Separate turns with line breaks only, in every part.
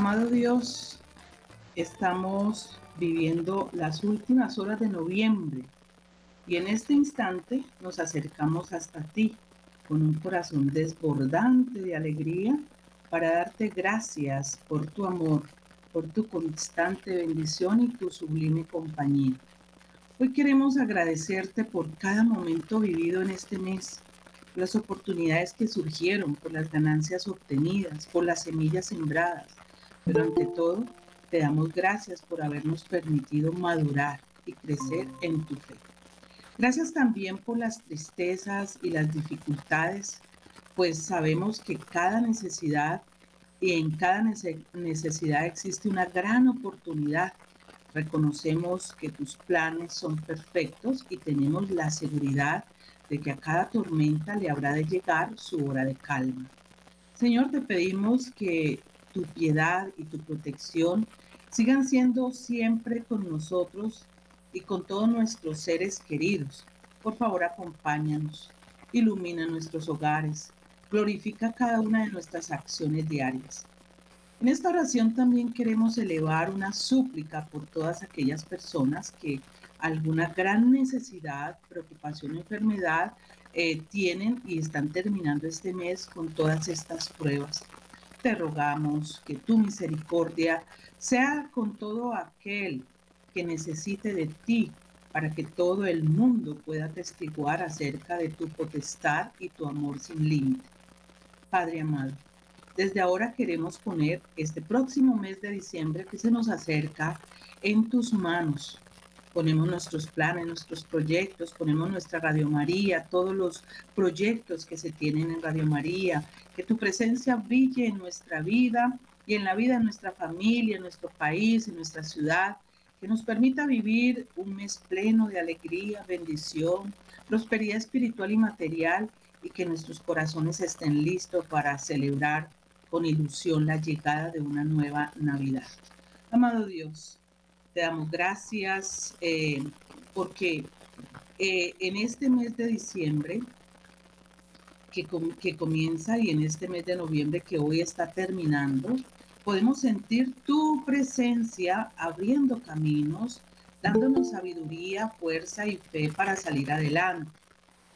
Amado Dios, estamos viviendo las últimas horas de noviembre y en este instante nos acercamos hasta ti con un corazón desbordante de alegría para darte gracias por tu amor, por tu constante bendición y tu sublime compañía. Hoy queremos agradecerte por cada momento vivido en este mes, las oportunidades que surgieron, por las ganancias obtenidas, por las semillas sembradas, pero ante todo te damos gracias por habernos permitido madurar y crecer en tu fe. Gracias también por las tristezas y las dificultades, pues sabemos que cada necesidad y en cada necesidad existe una gran oportunidad Reconocemos que tus planes son perfectos y tenemos la seguridad de que a cada tormenta le habrá de llegar su hora de calma. Señor, te pedimos que tu piedad y tu protección sigan siendo siempre con nosotros y con todos nuestros seres queridos. Por favor, acompáñanos, ilumina nuestros hogares, glorifica cada una de nuestras acciones diarias. En esta oración también queremos elevar una súplica por todas aquellas personas que alguna gran necesidad, preocupación enfermedad eh, tienen y están terminando este mes con todas estas pruebas. Te rogamos que tu misericordia sea con todo aquel que necesite de ti para que todo el mundo pueda testiguar acerca de tu potestad y tu amor sin límite. Padre amado, desde ahora queremos poner este próximo mes de diciembre que se nos acerca en tus manos. Ponemos nuestros planes, nuestros proyectos, ponemos nuestra Radio María, todos los proyectos que se tienen en Radio María, que tu presencia brille en nuestra vida y en la vida de nuestra familia, en nuestro país, en nuestra ciudad, que nos permita vivir un mes pleno de alegría, bendición, prosperidad espiritual y material y que nuestros corazones estén listos para celebrar con ilusión la llegada de una nueva Navidad. Amado Dios, te damos gracias eh, porque eh, en este mes de diciembre que, comienza y en este mes de noviembre que hoy está terminando, podemos sentir tu presencia abriendo caminos, dándonos sabiduría, fuerza y fe para salir adelante.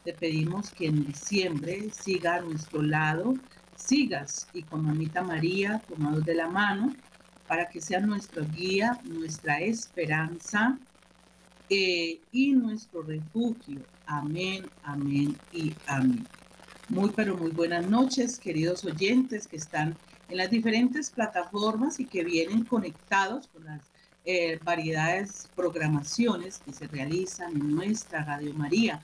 Te pedimos que en diciembre siga a nuestro lado sigas y con mamita María tomados de la mano para que sea nuestra guía, nuestra esperanza eh, y nuestro refugio. Amén, amén y amén. Muy, pero muy buenas noches, queridos oyentes que están en las diferentes plataformas y que vienen conectados con las eh, variedades programaciones que se realizan en nuestra Radio María.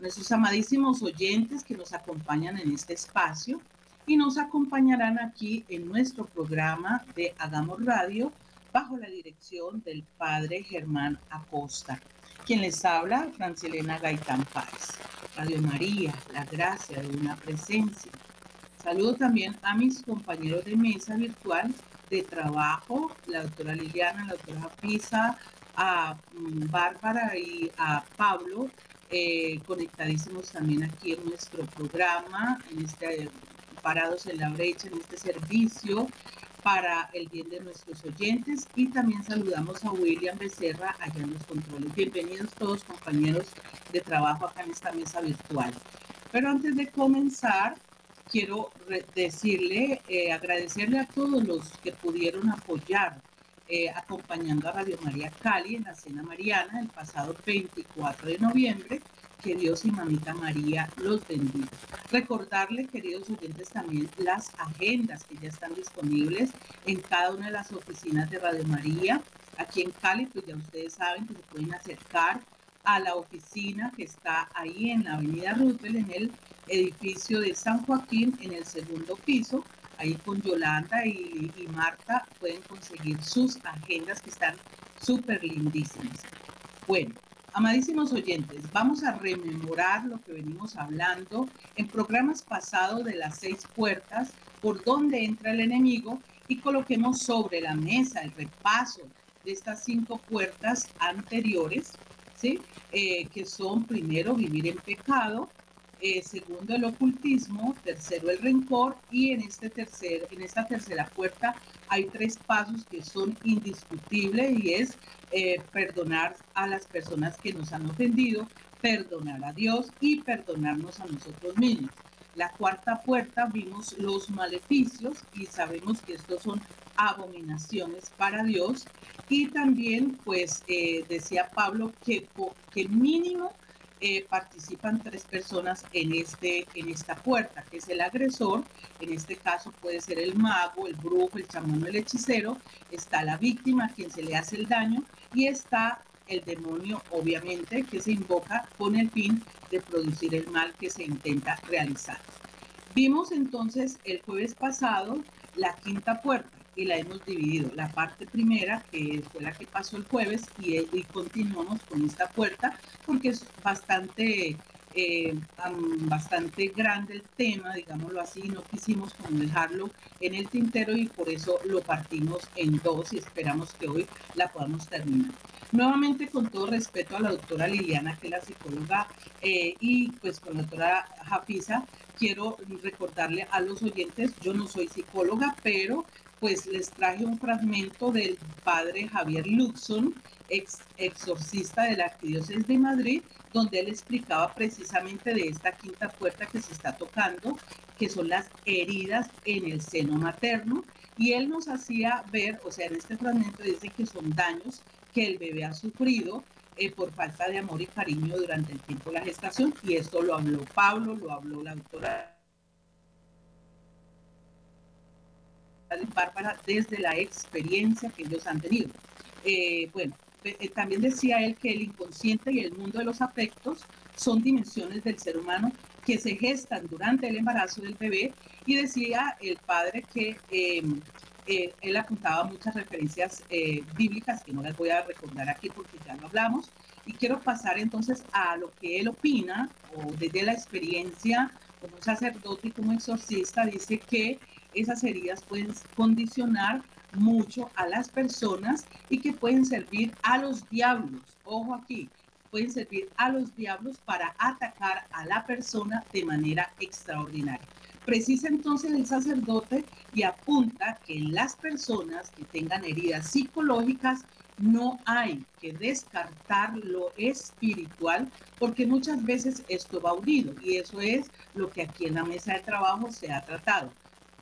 Nuestros amadísimos oyentes que nos acompañan en este espacio y nos acompañarán aquí en nuestro programa de Hagamos Radio bajo la dirección del padre Germán Acosta. Quien les habla, Francilena Gaitán Páez. Radio María, la gracia de una presencia. Saludo también a mis compañeros de mesa virtual de trabajo, la doctora Liliana, la doctora Pisa, a mm, Bárbara y a Pablo, eh, conectadísimos también aquí en nuestro programa, en este parados en la brecha en este servicio para el bien de nuestros oyentes y también saludamos a William Becerra allá en los controles. Bienvenidos todos compañeros de trabajo acá en esta mesa virtual. Pero antes de comenzar, quiero decirle, eh, agradecerle a todos los que pudieron apoyar eh, acompañando a Radio María Cali en la Cena Mariana el pasado 24 de noviembre que Dios y Mamita María los bendiga. Recordarle, queridos oyentes, también las agendas que ya están disponibles en cada una de las oficinas de Radio María. Aquí en Cali, pues ya ustedes saben que se pueden acercar a la oficina que está ahí en la avenida Roosevelt, en el edificio de San Joaquín, en el segundo piso. Ahí con Yolanda y, y Marta pueden conseguir sus agendas que están súper lindísimas. Bueno, Amadísimos oyentes, vamos a rememorar lo que venimos hablando en programas pasados de las seis puertas, por dónde entra el enemigo, y coloquemos sobre la mesa el repaso de estas cinco puertas anteriores, ¿sí? Eh, que son primero vivir en pecado, eh, segundo el ocultismo, tercero el rencor y en, este tercer, en esta tercera puerta hay tres pasos que son indiscutibles y es eh, perdonar a las personas que nos han ofendido, perdonar a Dios y perdonarnos a nosotros mismos. La cuarta puerta vimos los maleficios y sabemos que estos son abominaciones para Dios. Y también, pues, eh, decía Pablo que, que mínimo eh, participan tres personas en, este, en esta puerta, que es el agresor, en este caso puede ser el mago, el brujo, el chamán el hechicero, está la víctima quien se le hace el daño y está el demonio, obviamente, que se invoca con el fin de producir el mal que se intenta realizar. Vimos entonces el jueves pasado la quinta puerta y la hemos dividido. La parte primera, que fue la que pasó el jueves, y, y continuamos con esta puerta porque es bastante eh, bastante grande el tema, digámoslo así, no quisimos como dejarlo en el tintero y por eso lo partimos en dos y esperamos que hoy la podamos terminar. Nuevamente, con todo respeto a la doctora Liliana, que es la psicóloga, eh, y pues con la doctora Jafisa, quiero recordarle a los oyentes, yo no soy psicóloga, pero pues les traje un fragmento del padre Javier Luxon, ex exorcista de la Arquidiócesis de Madrid, donde él explicaba precisamente de esta quinta puerta que se está tocando, que son las heridas en el seno materno, y él nos hacía ver, o sea, en este fragmento dice que son daños que el bebé ha sufrido eh, por falta de amor y cariño durante el tiempo de la gestación, y esto lo habló Pablo, lo habló la doctora Bárbara desde la experiencia que ellos han tenido. Eh, bueno, eh, también decía él que el inconsciente y el mundo de los afectos son dimensiones del ser humano que se gestan durante el embarazo del bebé y decía el padre que em, eh, él apuntaba muchas referencias eh, bíblicas que no las voy a recordar aquí porque ya lo hablamos y quiero pasar entonces a lo que él opina o desde la experiencia como sacerdote y como exorcista dice que esas heridas pueden condicionar mucho a las personas y que pueden servir a los diablos. Ojo aquí, pueden servir a los diablos para atacar a la persona de manera extraordinaria. Precisa entonces el sacerdote y apunta que en las personas que tengan heridas psicológicas no hay que descartar lo espiritual porque muchas veces esto va unido y eso es lo que aquí en la mesa de trabajo se ha tratado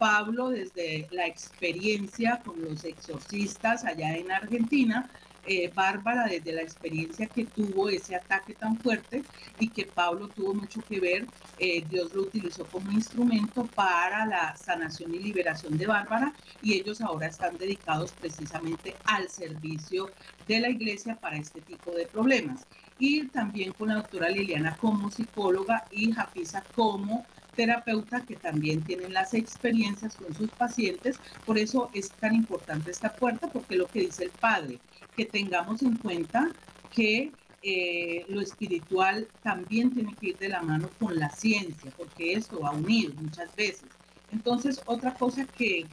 Pablo desde la experiencia con los exorcistas allá en Argentina, eh, Bárbara desde la experiencia que tuvo ese ataque tan fuerte y que Pablo tuvo mucho que ver, eh, Dios lo utilizó como instrumento para la sanación y liberación de Bárbara y ellos ahora están dedicados precisamente al servicio de la iglesia para este tipo de problemas. Y también con la doctora Liliana como psicóloga y Jafisa como terapeuta que también tienen las experiencias con sus pacientes. Por eso es tan importante esta puerta, porque lo que dice el padre, que tengamos en cuenta que eh, lo espiritual también tiene que ir de la mano con la ciencia, porque esto va unido muchas veces. Entonces, otra cosa que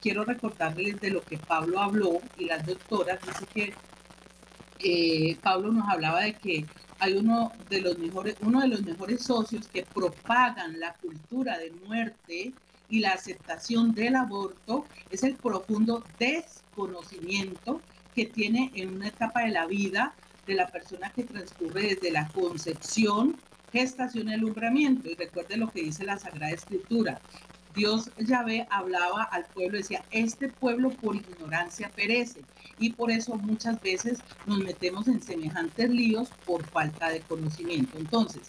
quiero recordarles de lo que Pablo habló y las doctoras, dice que eh, Pablo nos hablaba de que hay uno de los mejores, uno de los mejores socios que propagan la cultura de muerte y la aceptación del aborto es el profundo desconocimiento que tiene en una etapa de la vida de la persona que transcurre desde la concepción, gestación y alumbramiento. Y recuerde lo que dice la Sagrada Escritura. Dios Yahvé hablaba al pueblo, decía, este pueblo por ignorancia perece. Y por eso muchas veces nos metemos en semejantes líos por falta de conocimiento. Entonces,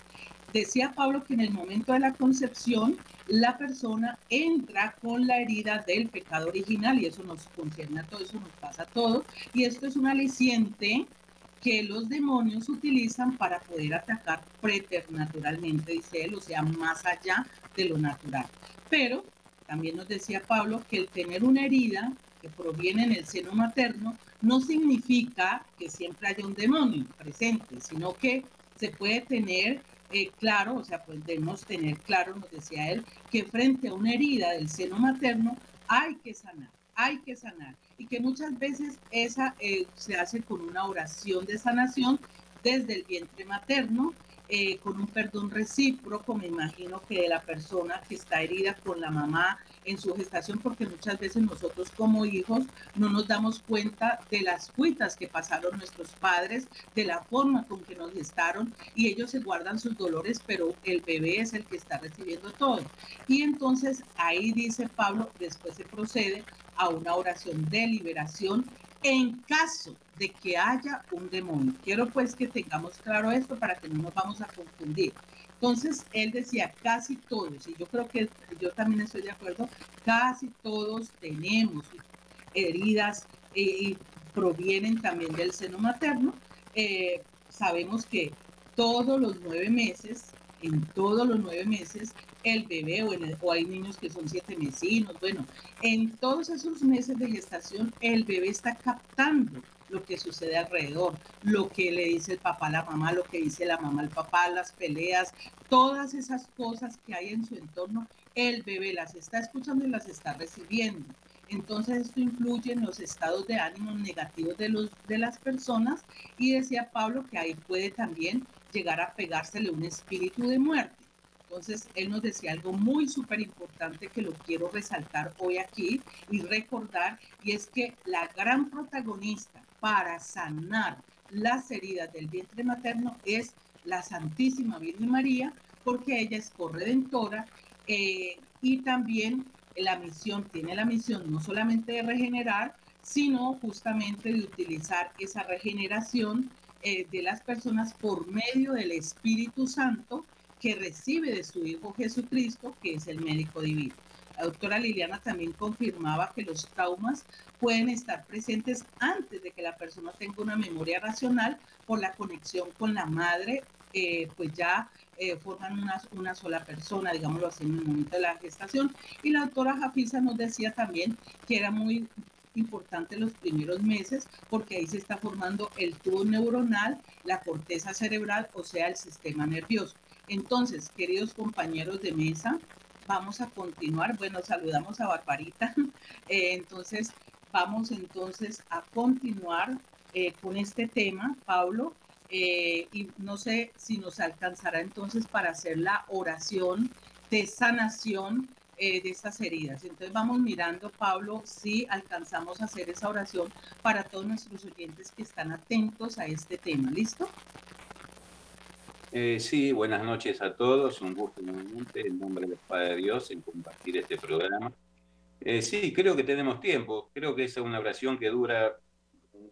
decía Pablo que en el momento de la concepción, la persona entra con la herida del pecado original y eso nos concierne a todo, eso nos pasa a todos. Y esto es un aliciente que los demonios utilizan para poder atacar preternaturalmente, dice él, o sea, más allá de lo natural. Pero también nos decía Pablo que el tener una herida que proviene en el seno materno no significa que siempre haya un demonio presente, sino que se puede tener eh, claro, o sea, debemos tener claro, nos decía él, que frente a una herida del seno materno hay que sanar, hay que sanar. Y que muchas veces esa eh, se hace con una oración de sanación desde el vientre materno eh, con un perdón recíproco, me imagino que de la persona que está herida con la mamá en su gestación, porque muchas veces nosotros como hijos no nos damos cuenta de las cuitas que pasaron nuestros padres, de la forma con que nos gestaron y ellos se guardan sus dolores, pero el bebé es el que está recibiendo todo. Y entonces ahí dice Pablo, después se procede a una oración de liberación en caso de que haya un demonio. Quiero pues que tengamos claro esto para que no nos vamos a confundir. Entonces, él decía, casi todos, y yo creo que yo también estoy de acuerdo, casi todos tenemos heridas y provienen también del seno materno. Eh, sabemos que todos los nueve meses, en todos los nueve meses, el bebé o, o, hay niños que son siete mesinos, bueno, en todos esos meses de gestación el bebé está captando lo que sucede alrededor, lo que le dice el papá a la mamá, lo que dice la mamá al papá, las peleas, todas esas cosas que hay en su entorno, el bebé las está escuchando y las está recibiendo. Entonces esto influye en los estados de ánimo negativos de, los, de las personas y decía Pablo que ahí puede también llegar a pegársele un espíritu de muerte. Entonces, él nos decía algo muy súper importante que lo quiero resaltar hoy aquí y recordar, y es que la gran protagonista para sanar las heridas del vientre materno es la Santísima Virgen María, porque ella es corredentora eh, y también la misión, tiene la misión no solamente de regenerar, sino justamente de utilizar esa regeneración eh, de las personas por medio del Espíritu Santo que recibe de su Hijo Jesucristo, que es el médico divino. La doctora Liliana también confirmaba que los traumas pueden estar presentes antes de que la persona tenga una memoria racional por la conexión con la madre, eh, pues ya eh, forman una, una, sola persona, digámoslo así, en el momento de la gestación. Y la doctora Jafisa nos decía también que era muy importante los primeros meses porque ahí se está formando el tubo neuronal, la corteza cerebral, o sea, el sistema nervioso. Entonces, queridos compañeros de mesa, vamos a continuar. Bueno, saludamos a Barbarita. Eh, entonces, vamos entonces a continuar eh, con este tema, Pablo. Eh, y no sé si nos alcanzará entonces para hacer la oración de sanación de estas heridas. Entonces vamos mirando, Pablo, si alcanzamos a hacer esa oración para todos nuestros oyentes que están atentos a este tema. ¿Listo?
Eh, sí, buenas noches a todos. Un gusto nuevamente en nombre del Padre Dios en compartir este programa. Eh, sí, creo que tenemos tiempo. Creo que es una oración que dura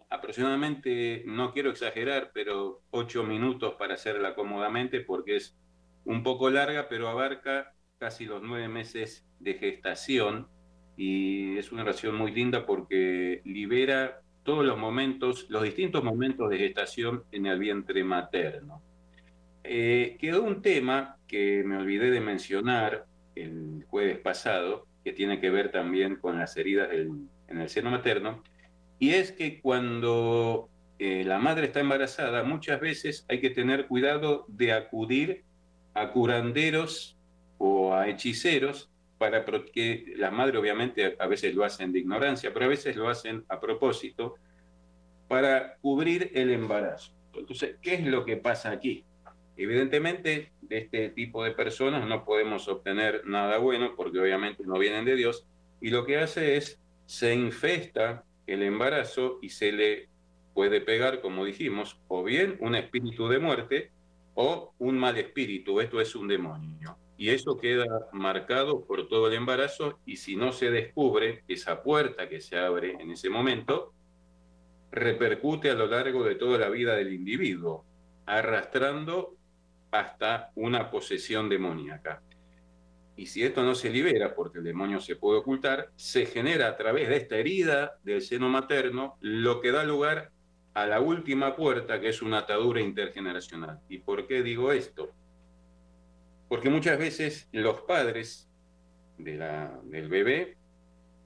aproximadamente, no quiero exagerar, pero ocho minutos para hacerla cómodamente porque es un poco larga, pero abarca casi los nueve meses de gestación y es una oración muy linda porque libera todos los momentos, los distintos momentos de gestación en el vientre materno. Eh, quedó un tema que me olvidé de mencionar el jueves pasado, que tiene que ver también con las heridas en el seno materno, y es que cuando eh, la madre está embarazada, muchas veces hay que tener cuidado de acudir a curanderos o a hechiceros para que la madre obviamente a veces lo hacen de ignorancia, pero a veces lo hacen a propósito para cubrir el embarazo. Entonces, ¿qué es lo que pasa aquí? Evidentemente, de este tipo de personas no podemos obtener nada bueno porque obviamente no vienen de Dios y lo que hace es se infesta el embarazo y se le puede pegar, como dijimos, o bien un espíritu de muerte o un mal espíritu, esto es un demonio. Y eso queda marcado por todo el embarazo y si no se descubre esa puerta que se abre en ese momento, repercute a lo largo de toda la vida del individuo, arrastrando hasta una posesión demoníaca. Y si esto no se libera, porque el demonio se puede ocultar, se genera a través de esta herida del seno materno lo que da lugar a la última puerta, que es una atadura intergeneracional. ¿Y por qué digo esto? Porque muchas veces los padres del bebé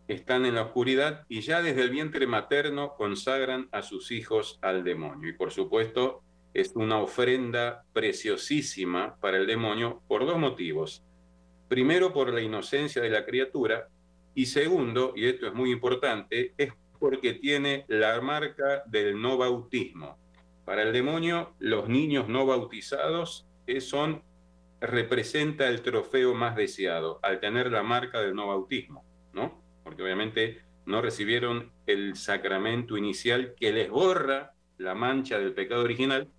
están en la oscuridad y ya desde el vientre materno consagran a sus hijos al demonio. Y por supuesto, es una ofrenda preciosísima para el demonio por dos motivos. Primero, por la inocencia de la criatura y segundo, y esto es muy importante, es porque tiene la marca del no bautismo. Para el demonio, los niños no bautizados son, representa el trofeo más deseado al tener la marca del no bautismo, ¿no? Porque obviamente no recibieron el sacramento inicial que les borra la mancha del pecado original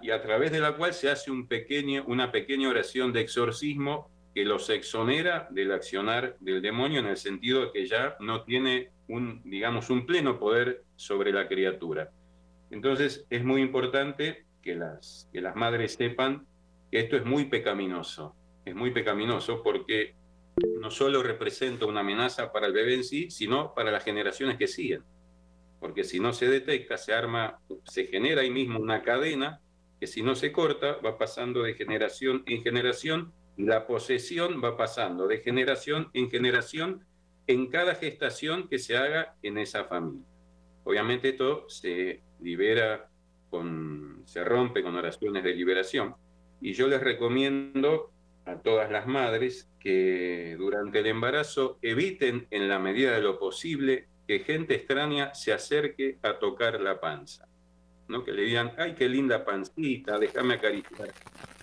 y, a través de la cual se hace una pequeña oración de exorcismo que los exonera del accionar del demonio en el sentido de que ya no tiene un, digamos, un pleno poder sobre la criatura. Entonces es muy importante que las, que las madres sepan que esto es muy pecaminoso, es muy pecaminoso porque no solo representa una amenaza para el bebé en sí, sino para las generaciones que siguen. Porque si no se detecta, se arma, se genera ahí mismo una cadena que si no se corta va pasando de generación en generación y la posesión va pasando de generación en generación en cada gestación que se haga en esa familia. Obviamente esto se libera con, se rompe con oraciones de liberación y yo les recomiendo a todas las madres que durante el embarazo eviten en la medida de lo posible que gente extraña se acerque a tocar la panza. ¿no? Que le digan, ay, qué linda pancita, déjame acariciar.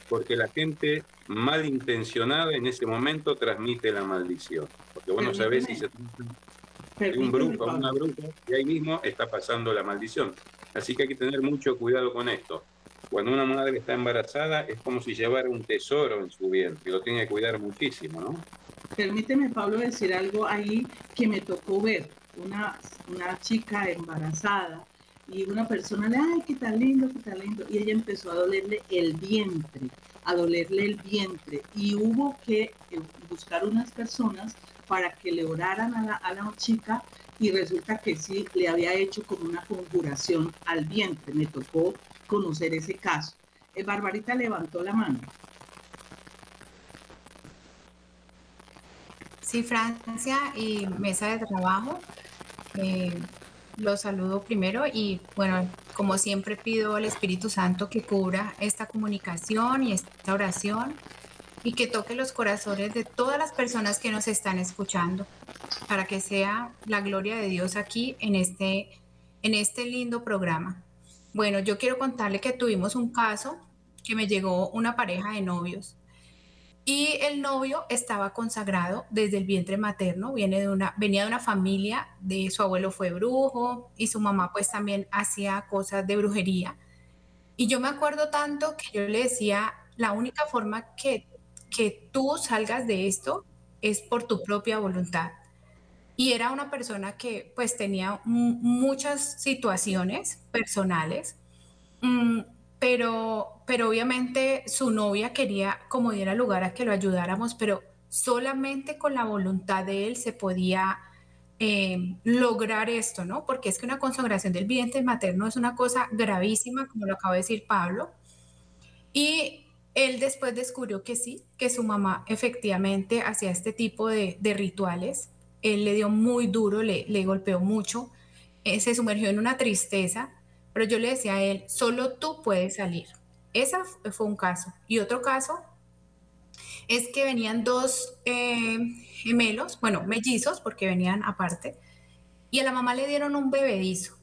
Porque la gente malintencionada en ese momento transmite la maldición. Porque vos no sabés si se trata un brujo o una bruja y ahí mismo está pasando la maldición. Así que hay que tener mucho cuidado con esto. Cuando una madre está embarazada es como si llevara un tesoro en su vientre lo tiene que cuidar muchísimo, ¿no?
Permíteme, Pablo, decir algo ahí que me tocó ver. Una, una chica embarazada y una persona le, ay, qué tan lindo, qué tan lindo. Y ella empezó a dolerle el vientre, a dolerle el vientre. Y hubo que eh, buscar unas personas para que le oraran a la, a la chica y resulta que sí le había hecho como una conjuración al vientre. Me tocó conocer ese caso. Eh, Barbarita levantó la mano.
Sí, Francia y mesa de trabajo. Eh, los saludo primero y bueno, como siempre pido al Espíritu Santo que cubra esta comunicación y esta oración y que toque los corazones de todas las personas que nos están escuchando para que sea la gloria de Dios aquí en este, en este lindo programa. Bueno, yo quiero contarle que tuvimos un caso que me llegó una pareja de novios y el novio estaba consagrado desde el vientre materno, viene de una, venía de una familia, de su abuelo fue brujo y su mamá pues también hacía cosas de brujería. Y yo me acuerdo tanto que yo le decía, la única forma que, que tú salgas de esto es por tu propia voluntad. Y era una persona que pues tenía muchas situaciones personales, mm, pero, pero obviamente su novia quería como diera lugar a que lo ayudáramos, pero solamente con la voluntad de él se podía eh, lograr esto, ¿no? Porque es que una consagración del vientre materno es una cosa gravísima, como lo acaba de decir Pablo. Y él después descubrió que sí, que su mamá efectivamente hacía este tipo de, rituales él le dio muy duro, le, le golpeó mucho, eh, se sumergió en una tristeza, pero yo le decía a él, solo tú puedes salir. Ese fue un caso. Y otro caso es que venían dos eh, gemelos, bueno, mellizos, porque venían aparte, y a la mamá le dieron un bebedizo.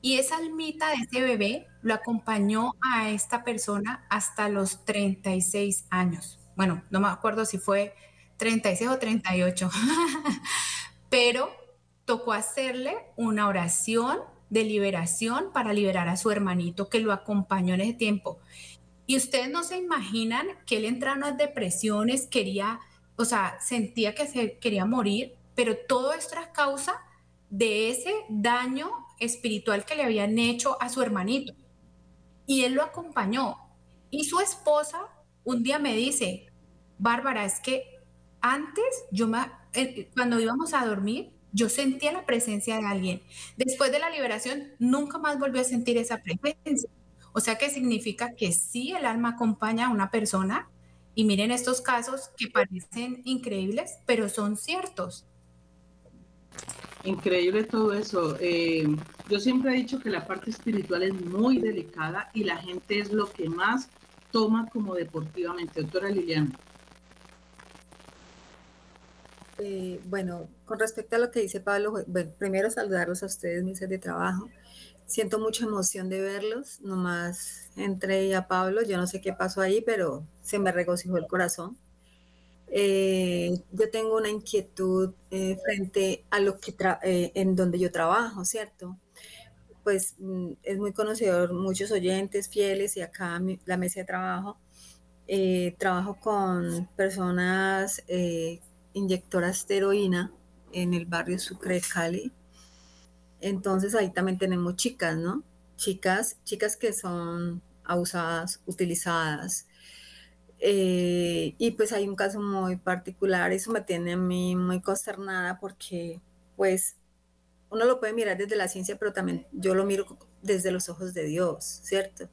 Y esa almita de ese bebé lo acompañó a esta persona hasta los 36 años. Bueno, no me acuerdo si fue 36 o 38. Pero tocó hacerle una oración de liberación para liberar a su hermanito que lo acompañó en ese tiempo. Y ustedes no se imaginan que él entraba en unas depresiones, quería, o sea, sentía que se quería morir, pero todo esto era causa de ese daño espiritual que le habían hecho a su hermanito. Y él lo acompañó. Y su esposa un día me dice, Bárbara, es que antes, yo eh, cuando íbamos a dormir, yo sentía la presencia de alguien. Después de la liberación, nunca más volví a sentir esa presencia. O sea que significa que sí, el alma acompaña a una persona. Y miren estos casos que parecen increíbles, pero son ciertos.
Increíble todo eso. Eh, yo siempre he dicho que la parte espiritual es muy delicada y la gente es lo que más toma como deportivamente. Doctora Liliana.
Eh, bueno, con respecto a lo que dice Pablo, bueno, primero saludarlos a ustedes, mis de trabajo. Siento mucha emoción de verlos, nomás entré a Pablo, yo no sé qué pasó ahí, pero se me regocijó el corazón. Eh, yo tengo una inquietud eh, frente a lo que en donde yo trabajo, ¿cierto? Pues mm, es muy conocedor, muchos oyentes fieles y acá la mesa de trabajo. trabajo con personas inyectoras de heroína en el barrio Sucre de Cali. Entonces ahí también tenemos chicas, ¿no? Chicas, chicas que son abusadas, utilizadas. Eh, y pues hay un caso muy particular, eso me tiene a mí muy consternada porque pues uno lo puede mirar desde la ciencia, pero también yo lo miro desde los ojos de Dios, ¿cierto?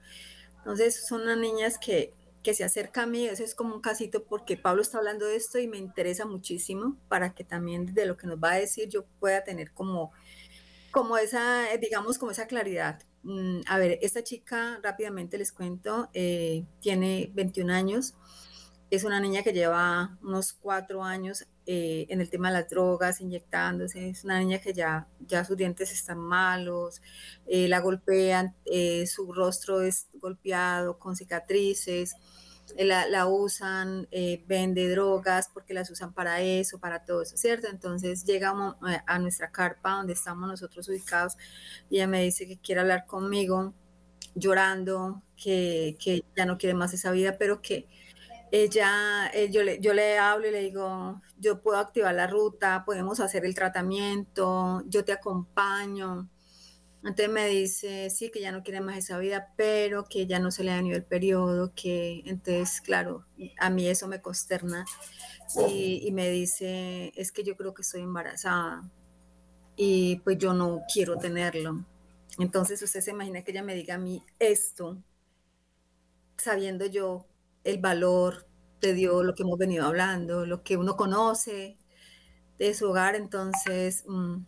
Entonces son unas niñas que que se acerca a mí, eso es como un casito porque Pablo está hablando de esto y me interesa muchísimo para que también de lo que nos va a decir yo pueda tener como, como esa, eh, digamos, como esa claridad. Mm, a ver, esta chica, rápidamente les cuento, eh, tiene 21 años, es una niña que lleva unos cuatro años eh, en el tema de las drogas, inyectándose. Es una niña que ya, ya sus dientes están malos, eh, la golpean, eh, su rostro es golpeado con cicatrices, la, la, usan, vende drogas porque las usan para eso, para todo eso, ¿cierto? Entonces llega a nuestra carpa donde estamos nosotros ubicados y ella me dice que quiere hablar conmigo llorando, que, que ya no quiere más esa vida, pero que ella, eh, yo, le, yo le hablo y le digo, yo puedo activar la ruta, podemos hacer el tratamiento, yo te acompaño. Entonces me dice, sí, que ya no quiere más esa vida, pero que ya no se le ha venido el periodo, que entonces, claro, a mí eso me consterna. Y, me dice, es que yo creo que estoy embarazada y pues yo no quiero tenerlo. Entonces usted se imagina que ella me diga a mí esto, sabiendo yo el valor de Dios, lo que hemos venido hablando, lo que uno conoce de su hogar. Entonces, mm,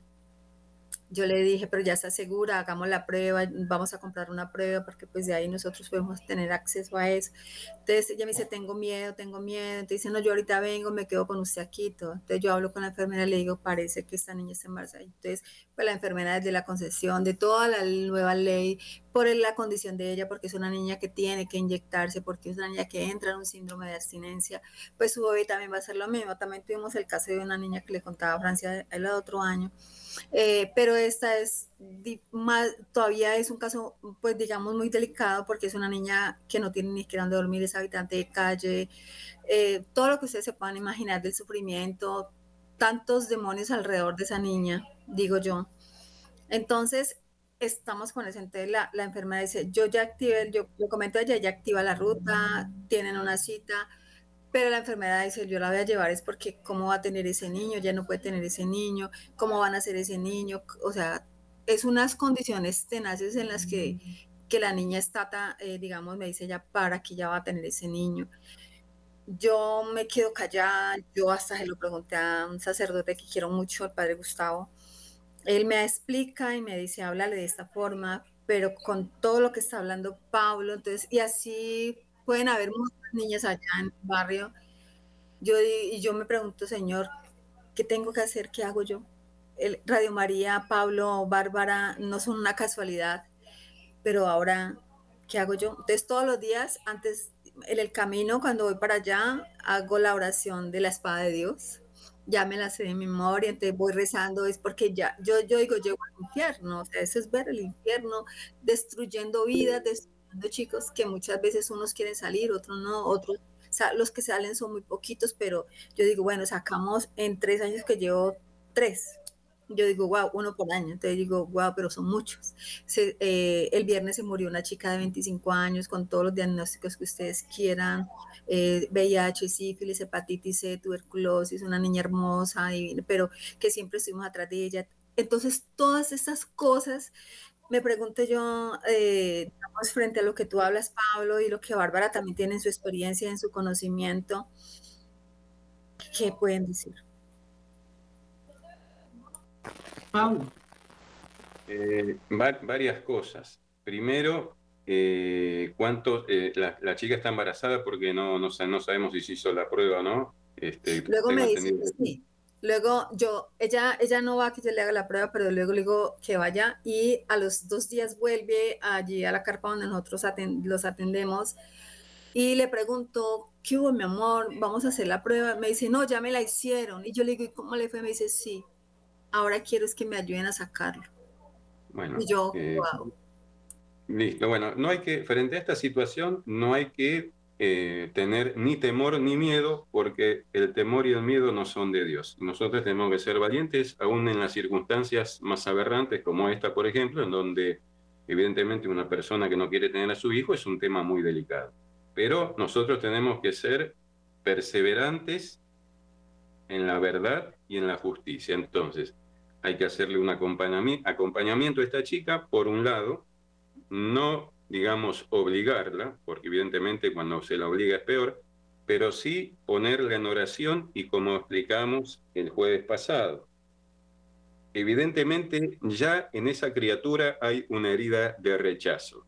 yo le dije, pero ya está segura, hagamos la prueba, vamos a comprar una prueba porque pues de ahí nosotros podemos tener acceso a eso. Entonces ella me dice, tengo miedo, tengo miedo. Entonces dice, no, yo ahorita vengo, me quedo con usted aquí. Entonces yo hablo con la enfermera y le digo, parece que esta niña está embarazada. Entonces, pues la enfermera desde la concesión, de toda la nueva ley, por la condición de ella, porque es una niña que tiene que inyectarse, porque es una niña que entra en un síndrome de abstinencia, pues su bebé también va a ser lo mismo. También tuvimos el caso de una niña que le contaba a Francia el otro año, eh, pero esta es más, todavía es un caso, pues digamos, muy delicado porque es una niña que no tiene ni siquiera donde dormir, es habitante de calle, eh, todo lo que ustedes se puedan imaginar del sufrimiento, tantos demonios alrededor de esa niña, digo yo. Entonces, estamos con ese, entonces la, la enfermera dice, yo ya activé, yo, yo comento ella, ya activa la ruta, tienen una cita, pero la enfermedad dice, yo la voy a llevar es porque cómo va a tener ese niño, ya no puede tener ese niño, cómo van a ser ese niño, o sea, es unas condiciones tenaces en las que, que la niña está, eh, digamos, me dice ya para que ya va a tener ese niño. Yo me quedo callada, yo hasta se lo pregunté a un sacerdote que quiero mucho, al padre Gustavo. Él me explica y me dice, háblale de esta forma, pero con todo lo que está hablando Pablo, entonces, y así pueden haber muchas niñas allá en el barrio. Yo, yo me pregunto, Señor, ¿qué tengo que hacer? ¿Qué hago yo? El, Radio María, Pablo, Bárbara, no son una casualidad, pero ahora, ¿qué hago yo? Entonces, todos los días, antes, en el camino, cuando voy para allá, hago la oración de la espada de Dios. Ya me la sé de memoria, entonces voy rezando, es porque ya, yo, yo digo, llego al infierno, o sea, eso es ver el infierno, destruyendo vidas, destruyendo chicos que muchas veces unos quieren salir, otros no, otros, los que salen son muy poquitos, pero yo digo, bueno, sacamos en tres años que llevo tres. Yo digo, wow, uno por año. Entonces digo, wow, pero son muchos. Eh, el viernes se murió una chica de 25 años con todos los diagnósticos que ustedes quieran. Eh, VIH, sífilis, hepatitis C, tuberculosis, una niña hermosa, pero que siempre estuvimos atrás de ella. Entonces, todas estas cosas me pregunto yo, eh, frente a lo que tú hablas, Pablo, y lo que Bárbara también tiene en su experiencia, en su conocimiento, ¿qué pueden decir?
Pablo. Eh, varias cosas. Primero, eh, cuánto eh, la, chica está embarazada porque no, no, no sabemos si se hizo la prueba o no.
Este, Luego me dice sí. Luego yo, ella, ella no va a que yo le haga la prueba, pero luego le digo que vaya y a los dos días vuelve allí a la carpa donde nosotros los atendemos y le pregunto, ¿qué hubo, mi amor? Vamos a hacer la prueba. Me dice, no, ya me la hicieron. Y yo le digo, ¿y cómo le fue? Me dice, sí, ahora quiero es que me ayuden a sacarlo.
Bueno, y yo, wow. Eh, listo, bueno, no hay que, frente a esta situación, no hay que eh, tener ni temor ni miedo, porque el temor y el miedo no son de Dios. Nosotros tenemos que ser valientes, aún en las circunstancias más aberrantes, como esta, por ejemplo, en donde evidentemente una persona que no quiere tener a su hijo es un tema muy delicado. Pero nosotros tenemos que ser perseverantes en la verdad y en la justicia. Entonces, hay que hacerle un acompañamiento a esta chica, por un lado, no digamos, obligarla, porque evidentemente cuando se la obliga es peor, pero sí ponerla en oración y como explicamos el jueves pasado. Evidentemente ya en esa criatura hay una herida de rechazo,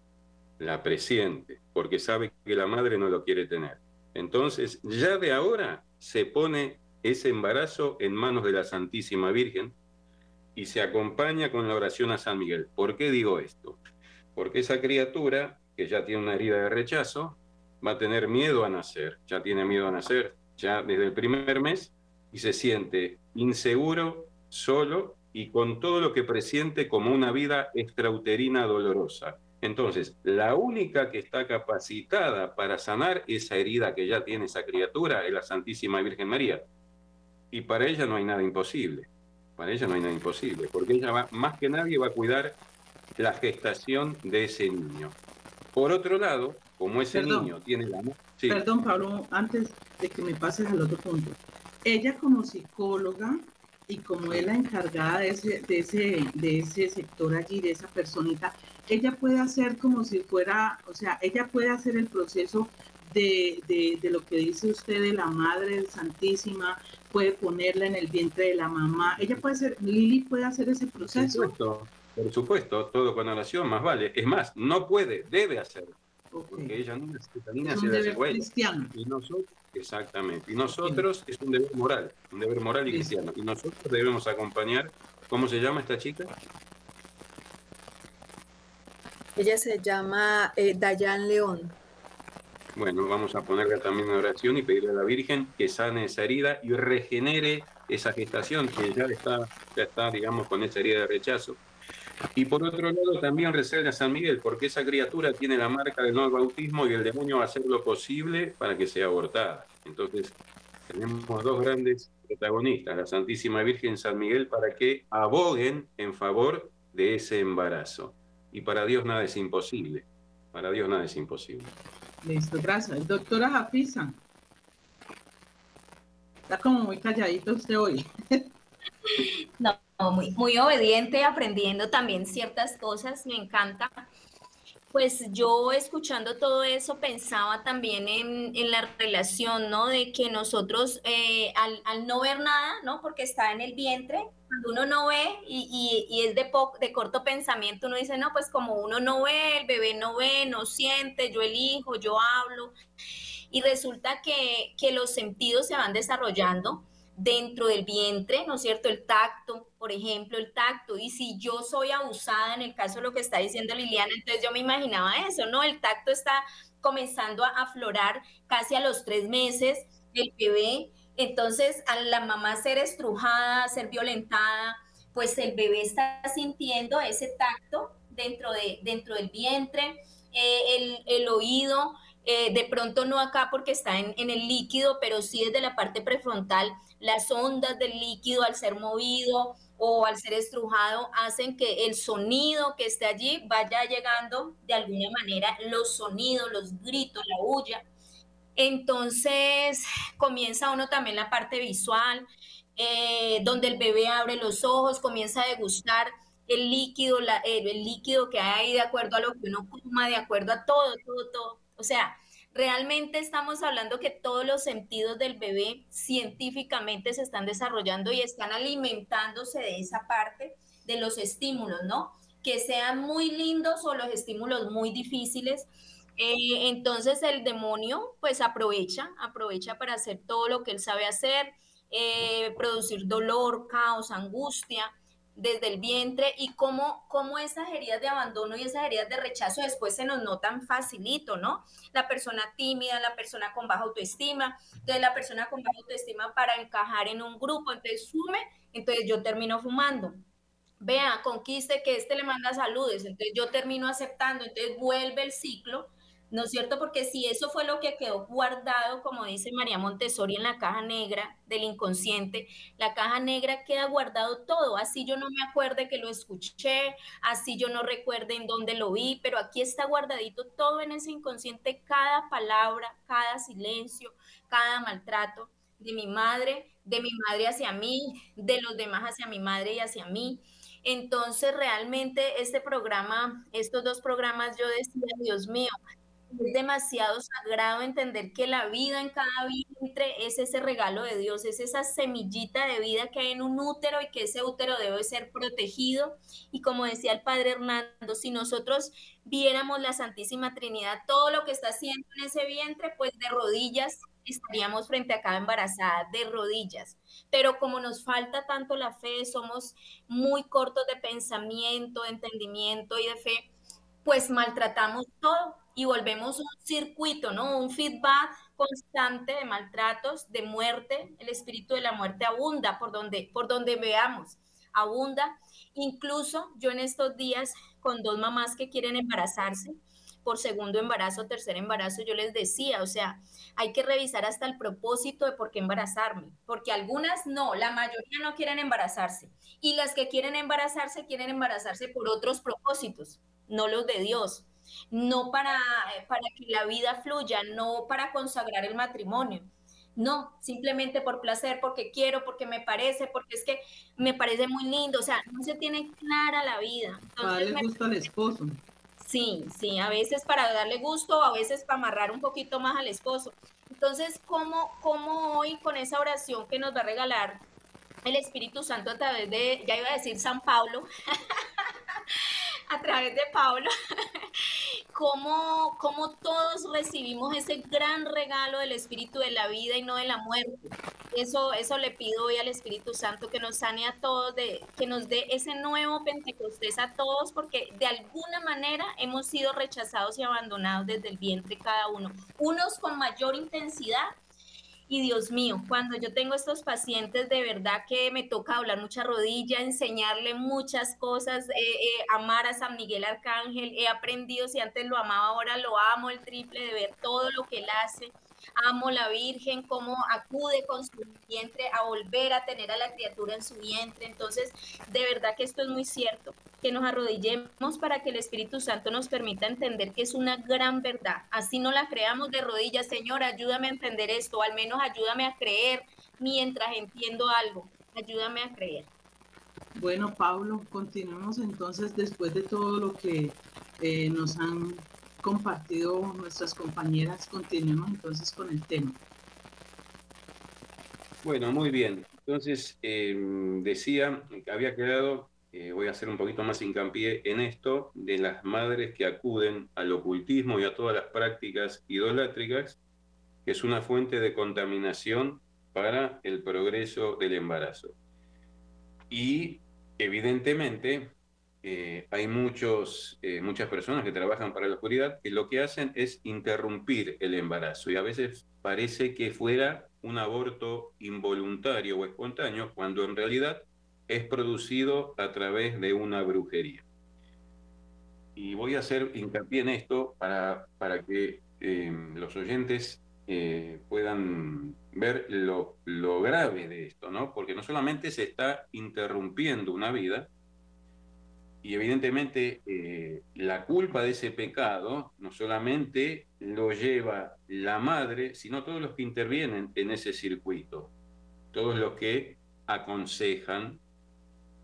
la presiente, porque sabe que la madre no lo quiere tener. Entonces ya de ahora se pone ese embarazo en manos de la Santísima Virgen y se acompaña con la oración a San Miguel. ¿Por qué digo esto? Porque esa criatura, que ya tiene una herida de rechazo, va a tener miedo a nacer, ya tiene miedo a nacer, ya desde el primer mes, y se siente inseguro, solo y con todo lo que presiente como una vida extrauterina dolorosa. Entonces, la única que está capacitada para sanar esa herida que ya tiene esa criatura es la Santísima Virgen María. Y para ella no hay nada imposible. Para ella no hay nada imposible, porque ella va, más que nadie va a cuidar la gestación de ese niño. Por otro lado, como ese niño tiene la...
Perdón, Pablo, antes de que me pases al otro punto. Ella como psicóloga y como es la encargada de ese, de ese, de ese sector allí, de esa personita, ella puede hacer como si fuera, o sea, ella puede hacer el proceso de, de, de, lo que dice usted de la Madre Santísima, puede ponerla en el vientre de la mamá. Ella puede hacer, Lili puede hacer ese proceso.
Por supuesto, todo con oración más vale. Es más, no puede, debe hacerlo. Porque ella no necesita ni
deber cristiano.
Y nosotros, exactamente. Y nosotros es un deber moral, un deber moral y cristiano. Y nosotros debemos acompañar. ¿Cómo se llama esta chica?
Ella se llama eh, Dayan León.
Bueno, vamos a ponerla también en oración y pedirle a la Virgen que sane esa herida y regenere esa gestación que ya está, ya está digamos, con esa herida de rechazo. Y por otro lado, también recebe a San Miguel, porque esa criatura tiene la marca del nuevo bautismo y el demonio va a hacer lo posible para que sea abortada. Entonces, tenemos dos grandes protagonistas, la Santísima Virgen San Miguel, para que aboguen en favor de ese embarazo. Y para Dios nada es imposible. Para Dios nada es imposible.
Listo, gracias. Doctora Jafiza. Está como muy calladito usted hoy.
No, muy, muy obediente, aprendiendo también ciertas cosas, me encanta. Pues yo escuchando todo eso pensaba también en, en la relación, ¿no? De que nosotros eh, al, al, no ver nada, ¿no? Porque está en el vientre, cuando uno no ve y, y, y es de, de corto pensamiento, uno dice, no, pues como uno no ve, el bebé no ve, no siente, yo elijo, yo hablo. Y resulta que, que los sentidos se van desarrollando dentro del vientre, ¿no es cierto? El tacto, por ejemplo, el tacto. Y si yo soy abusada, en el caso de lo que está diciendo Liliana, entonces yo me imaginaba eso, ¿no? El tacto está comenzando a aflorar casi a los tres meses del bebé. Entonces, a la mamá ser estrujada, ser violentada, pues el bebé está sintiendo ese tacto dentro, de, dentro del vientre, eh, el, el oído, eh, de pronto no acá porque está en, en, el líquido, pero sí desde la parte prefrontal, las ondas del líquido al ser movido o al ser estrujado hacen que el sonido que esté allí vaya llegando de alguna manera, los sonidos, los gritos, la bulla. Entonces comienza uno también la parte visual, eh, donde el bebé abre los ojos, comienza a degustar el líquido, la, el, el líquido que hay de acuerdo a lo que uno coma, de acuerdo a todo, todo, todo o sea, realmente estamos hablando que todos los sentidos del bebé científicamente se están desarrollando y están alimentándose de esa parte de los estímulos, ¿no? Que sean muy lindos o los estímulos muy difíciles. Eh, entonces el demonio pues aprovecha, aprovecha para hacer todo lo que él sabe hacer. eh, producir dolor, caos, angustia desde el vientre y cómo, cómo esas heridas de abandono y esas heridas de rechazo después se nos notan facilito, ¿no? La persona tímida, la persona con baja autoestima, entonces la persona con baja autoestima para encajar en un grupo, entonces fume, entonces yo termino fumando. Vea, conquiste que este le manda saludes, entonces yo termino aceptando, entonces vuelve el ciclo ¿no es cierto? Porque si eso fue lo que quedó guardado, como dice María Montessori en la caja negra del inconsciente, la caja negra queda guardado todo, así yo no me acuerde que lo escuché, así yo no recuerde en dónde lo vi, pero aquí está guardadito todo en ese inconsciente, cada palabra, cada silencio, cada maltrato de mi madre, de mi madre hacia mí, de los demás hacia mi madre y hacia mí. Entonces, realmente este programa, estos dos programas, yo decía, Dios mío, es demasiado sagrado entender que la vida en cada vientre es ese regalo de Dios, es esa semillita de vida que hay en un útero y que ese útero debe ser protegido. Y como decía el padre Hernando, si nosotros viéramos la Santísima Trinidad, todo lo que está haciendo en ese vientre, pues de rodillas estaríamos frente a cada embarazada, de rodillas. Pero como nos falta tanto la fe, somos muy cortos de pensamiento, de entendimiento y de fe, pues maltratamos todo y volvemos un circuito, ¿no? Un feedback constante de maltratos, de muerte. El espíritu de la muerte abunda por donde, por donde veamos, abunda. Incluso yo en estos días con dos mamás que quieren embarazarse por segundo embarazo, tercer embarazo, yo les decía, o sea, hay que revisar hasta el propósito de por qué embarazarme, porque algunas no, la mayoría no quieren embarazarse y las que quieren embarazarse quieren embarazarse por otros propósitos, no los de Dios no para, para que la vida fluya, no para consagrar el matrimonio. No, simplemente por placer, porque quiero, porque me parece, porque es que me parece muy lindo. O sea, no se tiene clara la vida.
para darle gusto al esposo.
Sí, sí, a veces para darle gusto, a veces para amarrar un poquito más al esposo. Entonces, ¿cómo, cómo hoy con esa oración que nos va a regalar el Espíritu Santo a través de, ya iba a decir San Pablo, a través de Pablo, cómo, cómo todos recibimos ese gran regalo del Espíritu de la vida y no de la muerte. Eso, eso le pido hoy al Espíritu Santo que nos sane a todos, de, que nos dé ese nuevo Pentecostés a todos, porque de alguna manera hemos sido rechazados y abandonados desde el vientre cada uno. Unos con mayor intensidad y Dios mío, cuando yo tengo estos pacientes, de verdad que me toca hablar mucha rodilla, enseñarle muchas cosas, eh, eh, amar a San Miguel Arcángel. He aprendido, si antes lo amaba, ahora lo amo el triple de ver todo lo que él hace amo la Virgen, cómo acude con su vientre a volver a tener a la criatura en su vientre. Entonces, de verdad que esto es muy cierto, que nos arrodillemos para que el Espíritu Santo nos permita entender que es una gran verdad. Así no la creamos de rodillas, Señor, ayúdame a entender esto, al menos ayúdame a creer mientras entiendo algo. Ayúdame a creer.
Bueno, Pablo, continuemos entonces después de todo lo que eh, nos han compartido nuestras compañeras, continuemos entonces con el tema.
Bueno, muy bien. Entonces, em, decía que había quedado, eh, voy a hacer un poquito más hincapié en esto, de las madres que acuden al ocultismo y a todas las prácticas idolátricas, que es una fuente de contaminación para el progreso del embarazo. Y evidentemente eh, hay muchos, eh, muchas personas que trabajan para la oscuridad que lo que hacen es interrumpir el embarazo y a veces parece que fuera un aborto involuntario o espontáneo cuando en realidad es producido a través de una brujería. Y voy a hacer hincapié en esto para, para que em, los oyentes eh, puedan ver lo, lo grave de esto, ¿no? Porque no solamente se está interrumpiendo una vida, y evidentemente eh, la culpa de ese pecado no solamente lo lleva la madre, sino todos los que intervienen en ese circuito, todos los que aconsejan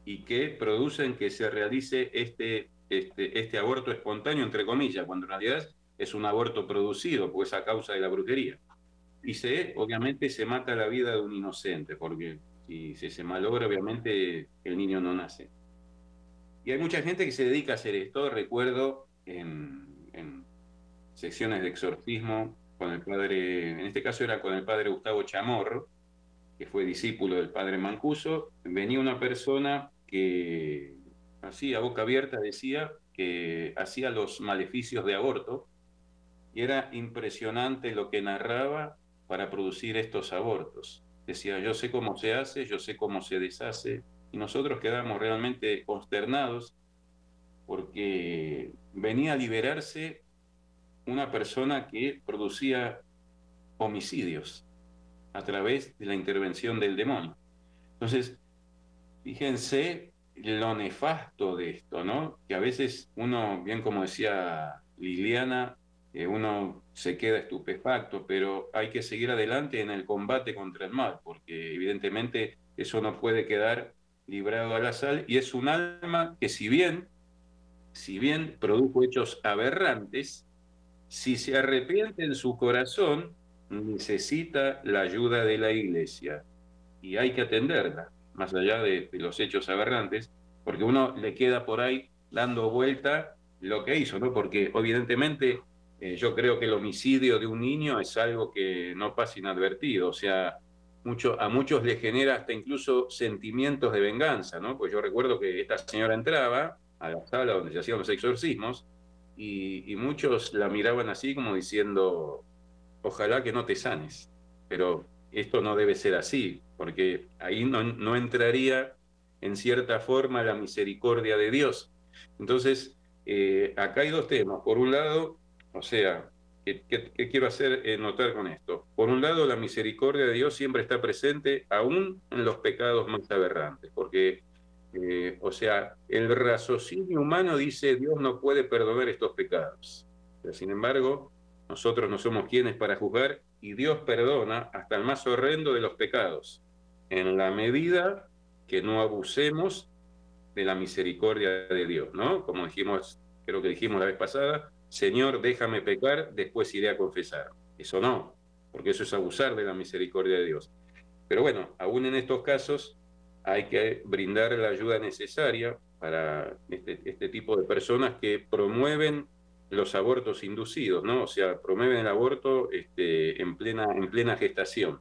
y que producen que se realice este, este, este aborto espontáneo, entre comillas, cuando en realidad es un aborto producido, pues a causa de la brujería. Y se, obviamente se mata la vida de un inocente, porque si se malogra, obviamente el niño no nace. Y hay mucha gente que se dedica a hacer esto. Recuerdo en, secciones de exorcismo con el padre, en este caso era con el padre Gustavo Chamorro, que fue discípulo del padre Mancuso, venía una persona que así a boca abierta decía que hacía los maleficios de aborto y era impresionante lo que narraba para producir estos abortos. Decía, yo sé cómo se hace, yo sé cómo se deshace, nosotros quedamos realmente consternados porque venía a liberarse una persona que producía homicidios a través de la intervención del demonio. Entonces, fíjense lo nefasto de esto, ¿no? Que a veces uno, bien como decía Liliana, eh, uno se queda estupefacto, pero hay que seguir adelante en el combate contra el mal, porque evidentemente eso no puede quedar librado a la sal y es un alma que si bien, si bien produjo hechos aberrantes, si se arrepiente en su corazón, necesita la ayuda de la iglesia y hay que atenderla más allá de, los hechos aberrantes, porque uno le queda por ahí dando vuelta lo que hizo, ¿no? Porque evidentemente eh, yo creo que el homicidio de un niño es algo que no pasa inadvertido, o sea, a muchos le genera hasta incluso sentimientos de venganza, ¿no? Pues yo recuerdo que esta señora entraba a la sala donde se hacían los exorcismos y, y muchos la miraban así como diciendo, ojalá que no te sanes, pero esto no debe ser así, porque ahí no, entraría en cierta forma la misericordia de Dios. Entonces, eh, acá hay dos temas. Por un lado, o sea, ¿qué, quiero hacer eh, notar con esto? Por un lado, la misericordia de Dios siempre está presente aún en los pecados más aberrantes, porque, eh, o sea, el raciocinio humano dice Dios no puede perdonar estos pecados. sin embargo, nosotros no somos quienes para juzgar y Dios perdona hasta el más horrendo de los pecados en la medida que no abusemos de la misericordia de Dios, ¿no? Como dijimos, creo que dijimos la vez pasada, Señor, déjame pecar, después iré a confesar. Eso no, porque eso es abusar de la misericordia de Dios. Pero bueno, aún en estos casos hay que brindar la ayuda necesaria para este, este tipo de personas que promueven los abortos inducidos, ¿no? O sea, promueven el aborto este, en, plena, en plena gestación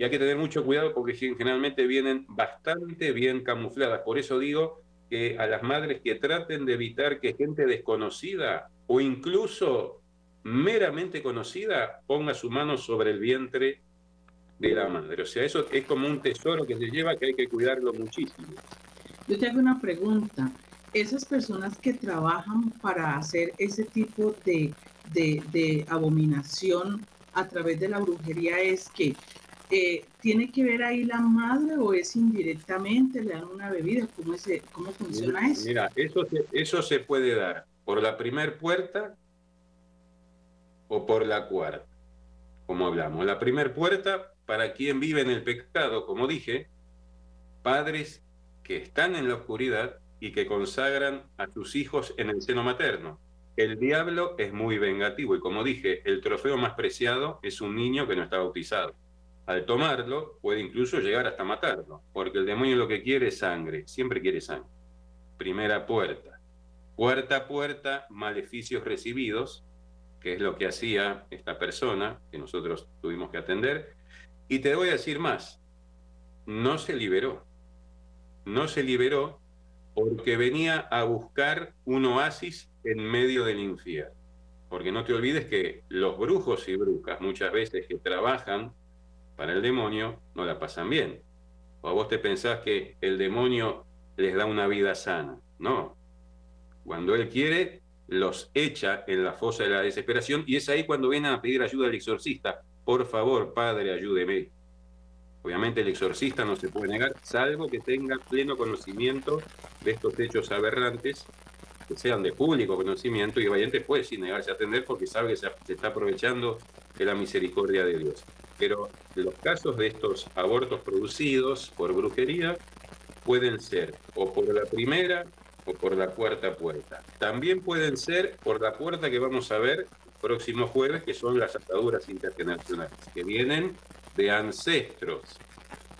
y hay que tener mucho cuidado porque generalmente vienen bastante bien camufladas. Por eso digo que a las madres que traten de evitar que gente desconocida o incluso meramente conocida ponga su mano sobre el vientre de la madre. O sea, eso es como un tesoro que se lleva que hay que cuidarlo muchísimo.
Yo te hago una pregunta. Esas personas que trabajan para hacer ese tipo de, de, de abominación a través de la brujería es que eh, ¿tiene que ver ahí la madre o es indirectamente? ¿Le dan una bebida? ¿Cómo, es, cómo funciona eso?
Mira, eso se, eso se puede dar por la primer puerta o por la cuarta, como hablamos. La primer puerta, para quien vive en el pecado, como dije, padres que están en la oscuridad y que consagran a sus hijos en el seno materno. El diablo es muy vengativo y como dije, el trofeo más preciado es un niño que no está bautizado al tomarlo puede incluso llegar hasta matarlo, porque el demonio lo que quiere es sangre, siempre quiere sangre. Primera puerta. Puerta a puerta, maleficios recibidos, que es lo que hacía esta persona que nosotros tuvimos que atender. Y te voy a decir más, no se liberó. No se liberó porque venía a buscar un oasis en medio del infierno. Porque no te olvides que los brujos y brujas muchas veces que trabajan para el demonio no la pasan bien. O vos te pensás que el demonio les da una vida sana. No. Cuando él quiere, los echa en la fosa de la desesperación y es ahí cuando vienen a pedir ayuda al exorcista. Por favor, padre, ayúdeme. Obviamente el exorcista no se puede negar, salvo que tenga pleno conocimiento de estos hechos aberrantes, que sean de público conocimiento, y el valiente puede sin negarse a atender porque sabe que se está aprovechando de la misericordia de Dios pero los casos de estos abortos producidos por brujería pueden ser o por la primera o por la cuarta puerta. También pueden ser por la puerta que vamos a ver próximo jueves, que son las ataduras internacionales, que vienen de ancestros.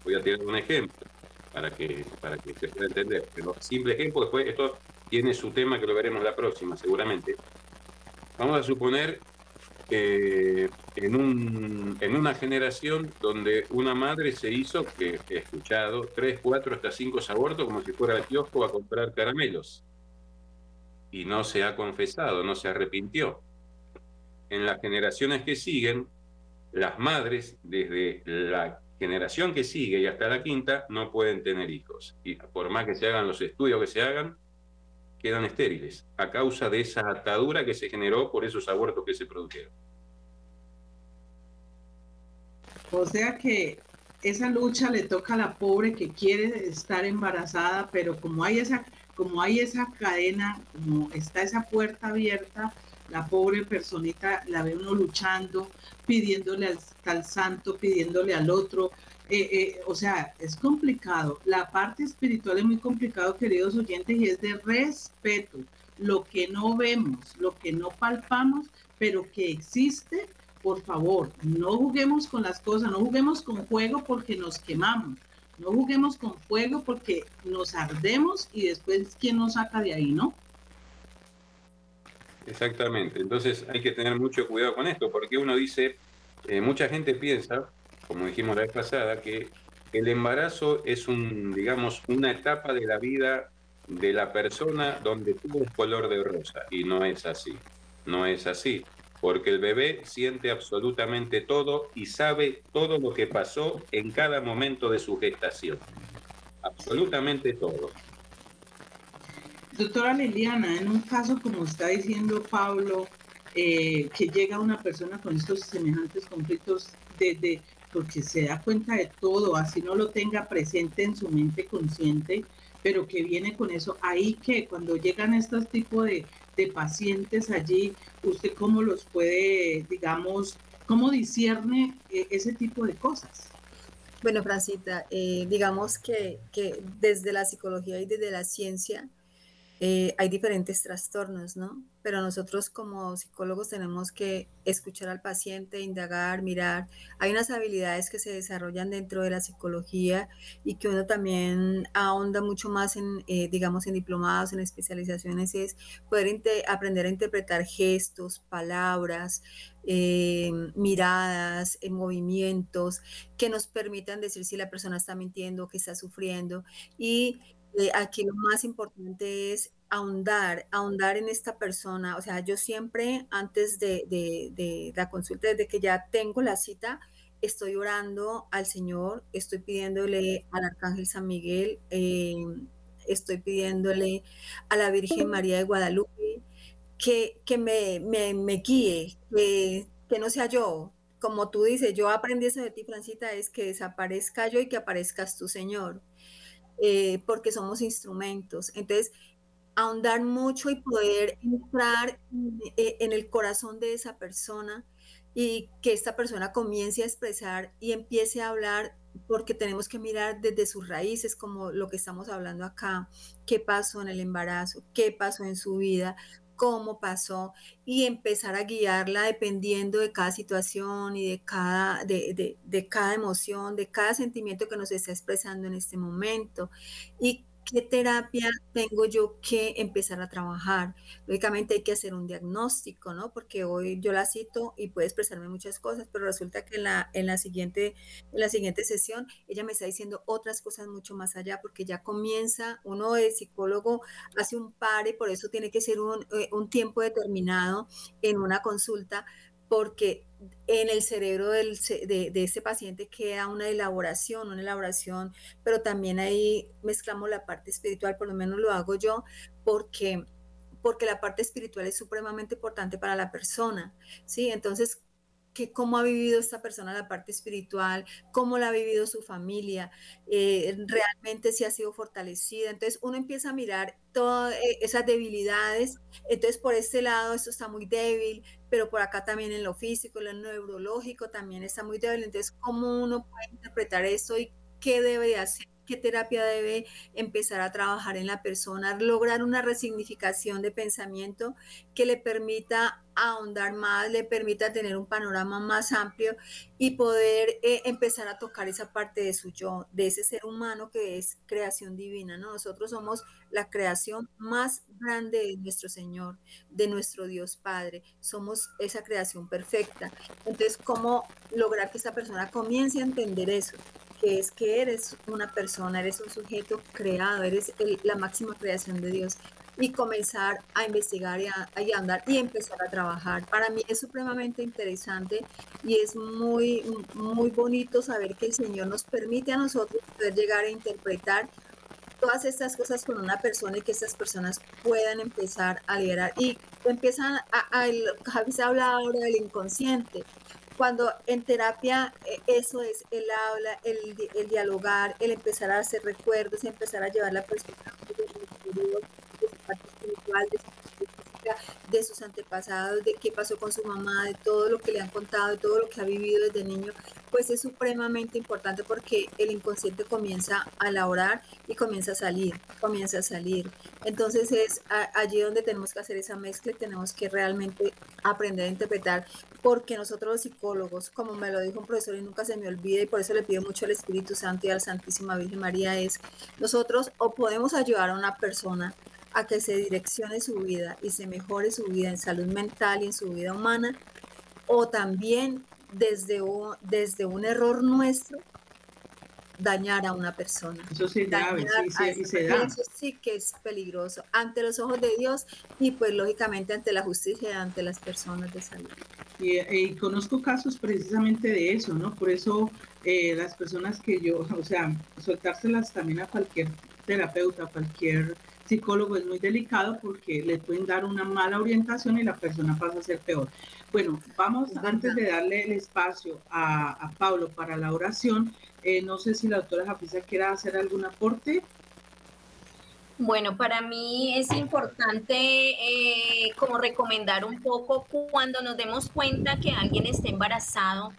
Voy a tirar un ejemplo para que, para que se pueda entender. Pero simple ejemplo, después esto tiene su tema que lo veremos la próxima, seguramente. Vamos a suponer eh, en, un, en una generación donde una madre se hizo, que he escuchado, tres, cuatro, hasta cinco abortos como si fuera al kiosco a comprar caramelos. Y no se ha confesado, no se arrepintió. En las generaciones que siguen, las madres, desde la generación que sigue y hasta la quinta, no pueden tener hijos. Y por más que se hagan los estudios que se hagan, quedan estériles a causa de esa atadura que se generó por esos abortos que se produjeron.
O sea que esa lucha le toca a la pobre que quiere estar embarazada, pero como hay esa, como hay esa cadena, como está esa puerta abierta, la pobre personita la ve uno luchando, pidiéndole al, al santo, pidiéndole al otro, eh, eh, o sea, es complicado. La parte espiritual es muy complicado, queridos oyentes, y es de respeto. Lo que no vemos, lo que no palpamos, pero que existe, por favor, no juguemos con las cosas, no juguemos con fuego porque nos quemamos. No juguemos con fuego porque nos ardemos y después quién nos saca de ahí, ¿no?
Exactamente. Entonces hay que tener mucho cuidado con esto, porque uno dice, eh, mucha gente piensa, como dijimos la vez pasada, que el embarazo es un, digamos, una etapa de la vida de la persona donde tuvo un color de rosa y no es así. No es así, porque el bebé siente absolutamente todo y sabe todo lo que pasó en cada momento de su gestación. Absolutamente todo.
Doctora Liliana, en un caso como está diciendo Pablo, eh, que llega una persona con estos semejantes conflictos de, porque se da cuenta de todo, así no lo tenga presente en su mente consciente, pero que viene con eso. Ahí que cuando llegan estos tipos de, pacientes allí, ¿usted cómo los puede, digamos, cómo discierne eh, ese tipo de cosas?
Bueno, Francita, eh, digamos que, que desde la psicología y desde la ciencia, eh, hay diferentes trastornos, ¿no? Pero nosotros como psicólogos tenemos que escuchar al paciente, indagar, mirar. Hay unas habilidades que se desarrollan dentro de la psicología y que uno también ahonda mucho más en, eh, digamos, en diplomados, en especializaciones, es poder aprender a interpretar gestos, palabras, eh, miradas, movimientos que nos permitan decir si la persona está mintiendo, que está sufriendo y eh, aquí lo más importante es ahondar, ahondar en esta persona. O sea, yo siempre antes de, la consulta, desde que ya tengo la cita, estoy orando al Señor, estoy pidiéndole al Arcángel San Miguel, eh, estoy pidiéndole a la Virgen María de Guadalupe que, que me, me, guíe, que, que no sea yo. Como tú dices, yo aprendí eso de ti, Francita, es que desaparezca yo y que aparezcas tú, Señor. Eh, porque somos instrumentos. Entonces, ahondar mucho y poder entrar eh, en, el corazón de esa persona y que esta persona comience a expresar y empiece a hablar porque tenemos que mirar desde sus raíces, como lo que estamos hablando acá, qué pasó en el embarazo, qué pasó en su vida, cómo pasó y empezar a guiarla dependiendo de cada situación y de cada, de, de, cada emoción, de cada sentimiento que nos está expresando en este momento. Y ¿Qué terapia tengo yo que empezar a trabajar? Lógicamente hay que hacer un diagnóstico, ¿no? Porque hoy yo la cito y puede expresarme muchas cosas, pero resulta que en la, en la, siguiente, en la siguiente sesión ella me está diciendo otras cosas mucho más allá, porque ya comienza, uno de psicólogo hace un pare, por eso tiene que ser un, eh, un tiempo determinado en una consulta, porque en el cerebro del, de, de, este paciente queda una elaboración, una elaboración, pero también ahí mezclamos la parte espiritual, por lo menos lo hago yo, porque, porque la parte espiritual es supremamente importante para la persona, ¿sí? Entonces, que cómo ha vivido esta persona la parte espiritual, cómo la ha vivido su familia, eh, realmente si ha sido fortalecida. Entonces uno empieza a mirar todas eh, esas debilidades. Entonces por este lado esto está muy débil, pero por acá también en lo físico, en lo neurológico también está muy débil. Entonces cómo uno puede interpretar esto y qué debe de hacer qué terapia debe empezar a trabajar en la persona, lograr una resignificación de pensamiento que le permita ahondar más, le permita tener un panorama más amplio y poder eh, empezar a tocar esa parte de su yo, de ese ser humano que es creación divina, ¿no? Nosotros somos la creación más grande de nuestro Señor, de nuestro Dios Padre, somos esa creación perfecta. Entonces, ¿cómo lograr que esa persona comience a entender eso? Que es que eres una persona, eres un sujeto creado, eres la máxima creación de Dios y comenzar a investigar y a, andar y empezar a trabajar. Para mí es supremamente interesante y es muy, muy bonito saber que el Señor nos permite a nosotros poder llegar a interpretar todas estas cosas con una persona y que estas personas puedan empezar a liderar y empiezan a, a, a habla ahora del inconsciente. Cuando en terapia eh, eso es el habla, el, el dialogar, el empezar a hacer recuerdos, empezar a llevar la perspectiva parte espiritual, de su, de sus antepasados, de qué pasó con su mamá, de todo lo que le han contado, de todo lo que ha vivido desde niño, pues es supremamente importante porque el inconsciente comienza a elaborar y comienza a salir, comienza a salir. Entonces es allí donde tenemos que hacer esa mezcla y tenemos que realmente aprender a interpretar, porque nosotros los psicólogos, como me lo dijo un profesor y nunca se me olvida, y por eso le pido mucho al Espíritu Santo y a la Santísima Virgen María, es nosotros o podemos ayudar a una persona a que se direccione su vida y se mejore su vida en salud mental y en su vida humana, o también desde un, desde un error nuestro dañar a una persona.
Eso sí, grave, sí, se
da. Eso sí que es peligroso ante los ojos de Dios y pues lógicamente ante la justicia, ante las personas de salud.
Y, y conozco casos precisamente de eso, ¿no? Por eso eh, las personas que yo, o sea, soltárselas también a cualquier terapeuta, a cualquier psicólogo es muy delicado porque le pueden dar una mala orientación y la persona pasa a ser peor. Bueno, vamos, antes de darle el espacio a, Pablo para la oración, eh, no sé si la doctora Jafisa quiera hacer algún aporte.
Bueno, para mí es importante eh, como recomendar un poco cuando nos demos cuenta que alguien está embarazado,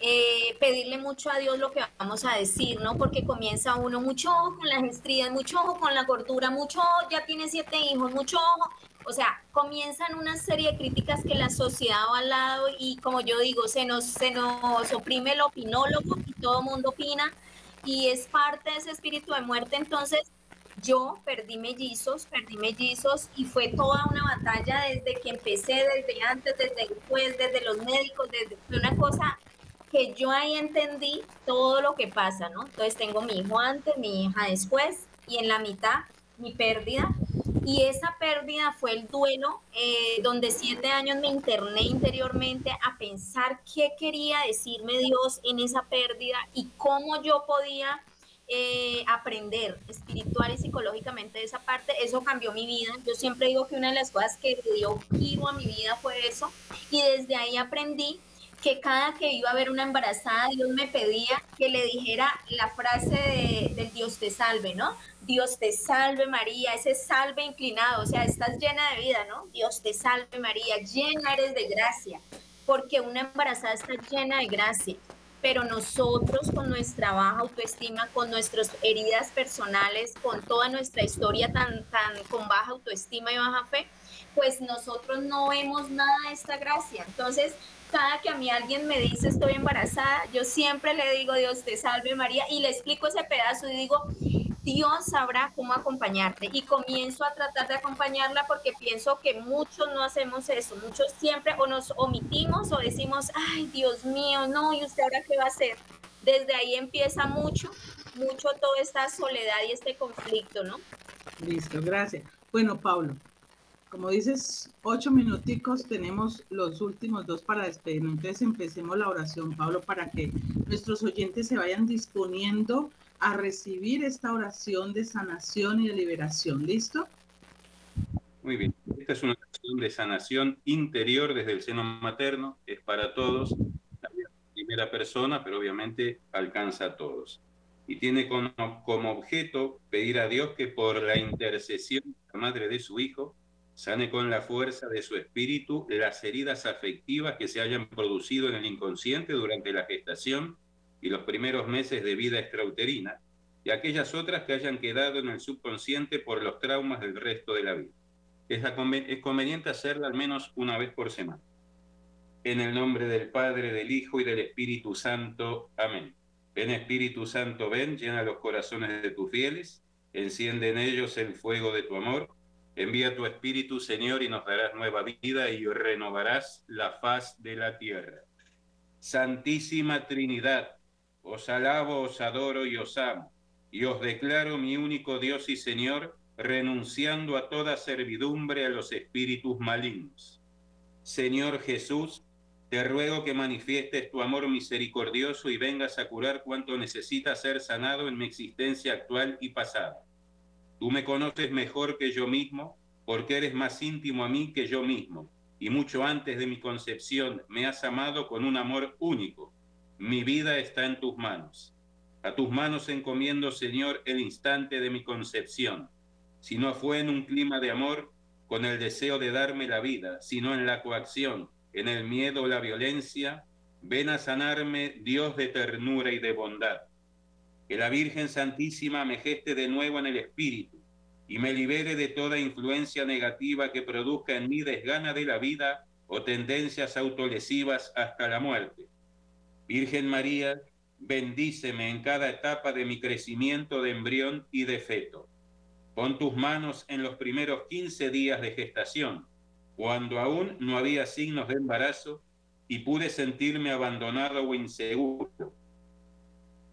eh, pedirle mucho a Dios lo que vamos a decir, ¿no? Porque comienza uno mucho ojo con las estrías, mucho ojo con la gordura, mucho ojo, ya tiene siete hijos, mucho ojo. O sea, comienzan una serie de críticas que la sociedad va al lado y como yo digo, se nos, se nos oprime el opinólogo y todo el mundo opina y es parte de ese espíritu de muerte. Entonces, yo perdí mellizos, perdí mellizos y fue toda una batalla desde que empecé, desde antes, desde después, desde los médicos, desde una cosa que yo ahí entendí todo lo que pasa, ¿no? Entonces tengo mi hijo antes, mi hija después y en la mitad mi pérdida. Y esa pérdida fue el duelo eh, donde siete años me interné interiormente a pensar qué quería decirme Dios en esa pérdida y cómo yo podía eh, aprender espiritual y psicológicamente de esa parte. Eso cambió mi vida. Yo siempre digo que una de las cosas que dio giro a mi vida fue eso. Y desde ahí aprendí que cada que iba a ver una embarazada, Dios me pedía que le dijera la frase de, del Dios te salve, ¿no? Dios te salve María, ese salve inclinado, o sea, estás llena de vida, ¿no? Dios te salve María, llena eres de gracia, porque una embarazada está llena de gracia, pero nosotros con nuestra baja autoestima, con nuestras heridas personales, con toda nuestra historia tan, tan con baja autoestima y baja fe, pues nosotros no vemos nada de esta gracia. Entonces, cada que a mí alguien me dice estoy embarazada, yo siempre le digo Dios te salve María y le explico ese pedazo y digo Dios sabrá cómo acompañarte y comienzo a tratar de acompañarla porque pienso que muchos no hacemos eso, muchos siempre o nos omitimos o decimos, ay Dios mío, no, y usted ahora qué va a hacer. Desde ahí empieza mucho, mucho toda esta soledad y este conflicto, ¿no?
Listo, gracias. Bueno, Pablo, como dices, ocho minuticos, tenemos los últimos dos para despedirnos. Entonces empecemos la oración, Pablo, para que nuestros oyentes se vayan disponiendo a recibir esta oración de sanación y de liberación. ¿Listo?
Muy bien. Esta es una oración de sanación interior desde el seno materno. Es para todos, la primera persona, pero obviamente alcanza a todos. Y tiene como, como objeto pedir a Dios que por la intercesión de la madre de su hijo, sane con la fuerza de su espíritu las heridas afectivas que se hayan producido en el inconsciente durante la gestación y los primeros meses de vida extrauterina, y aquellas otras que hayan quedado en el subconsciente por los traumas del resto de la vida. Es, conveniente hacerla al menos una vez por semana. En el nombre del Padre, del Hijo y del Espíritu Santo. Amén. Ven Espíritu Santo, ven, llena los corazones de tus fieles, enciende en ellos el fuego de tu amor. Envía tu Espíritu, Señor, y nos darás nueva vida y renovarás la faz de la tierra. Santísima Trinidad, os alabo, os adoro y os amo, y os declaro mi único Dios y Señor, renunciando a toda servidumbre a los espíritus malignos. Señor Jesús, te ruego que manifiestes tu amor misericordioso y vengas a curar cuanto necesita ser sanado en mi existencia actual y pasada. Tú me conoces mejor que yo mismo, porque eres más íntimo a mí que yo mismo, y mucho antes de mi concepción me has amado con un amor único. Mi vida está en tus manos. A tus manos encomiendo, Señor, el instante de mi concepción. Si no fue en un clima de amor, con el deseo de darme la vida, sino en la coacción, en el miedo o la violencia, ven a sanarme, Dios de ternura y de bondad. Que la Virgen Santísima me geste de nuevo en el Espíritu y me libere de toda influencia negativa que produzca en mí desgana de la vida o tendencias autolesivas hasta la muerte. Virgen María, bendíceme en cada etapa de mi crecimiento de embrión y de feto. Pon tus manos en los primeros 15 días de gestación cuando aún no había signos de embarazo y pude sentirme abandonado o inseguro.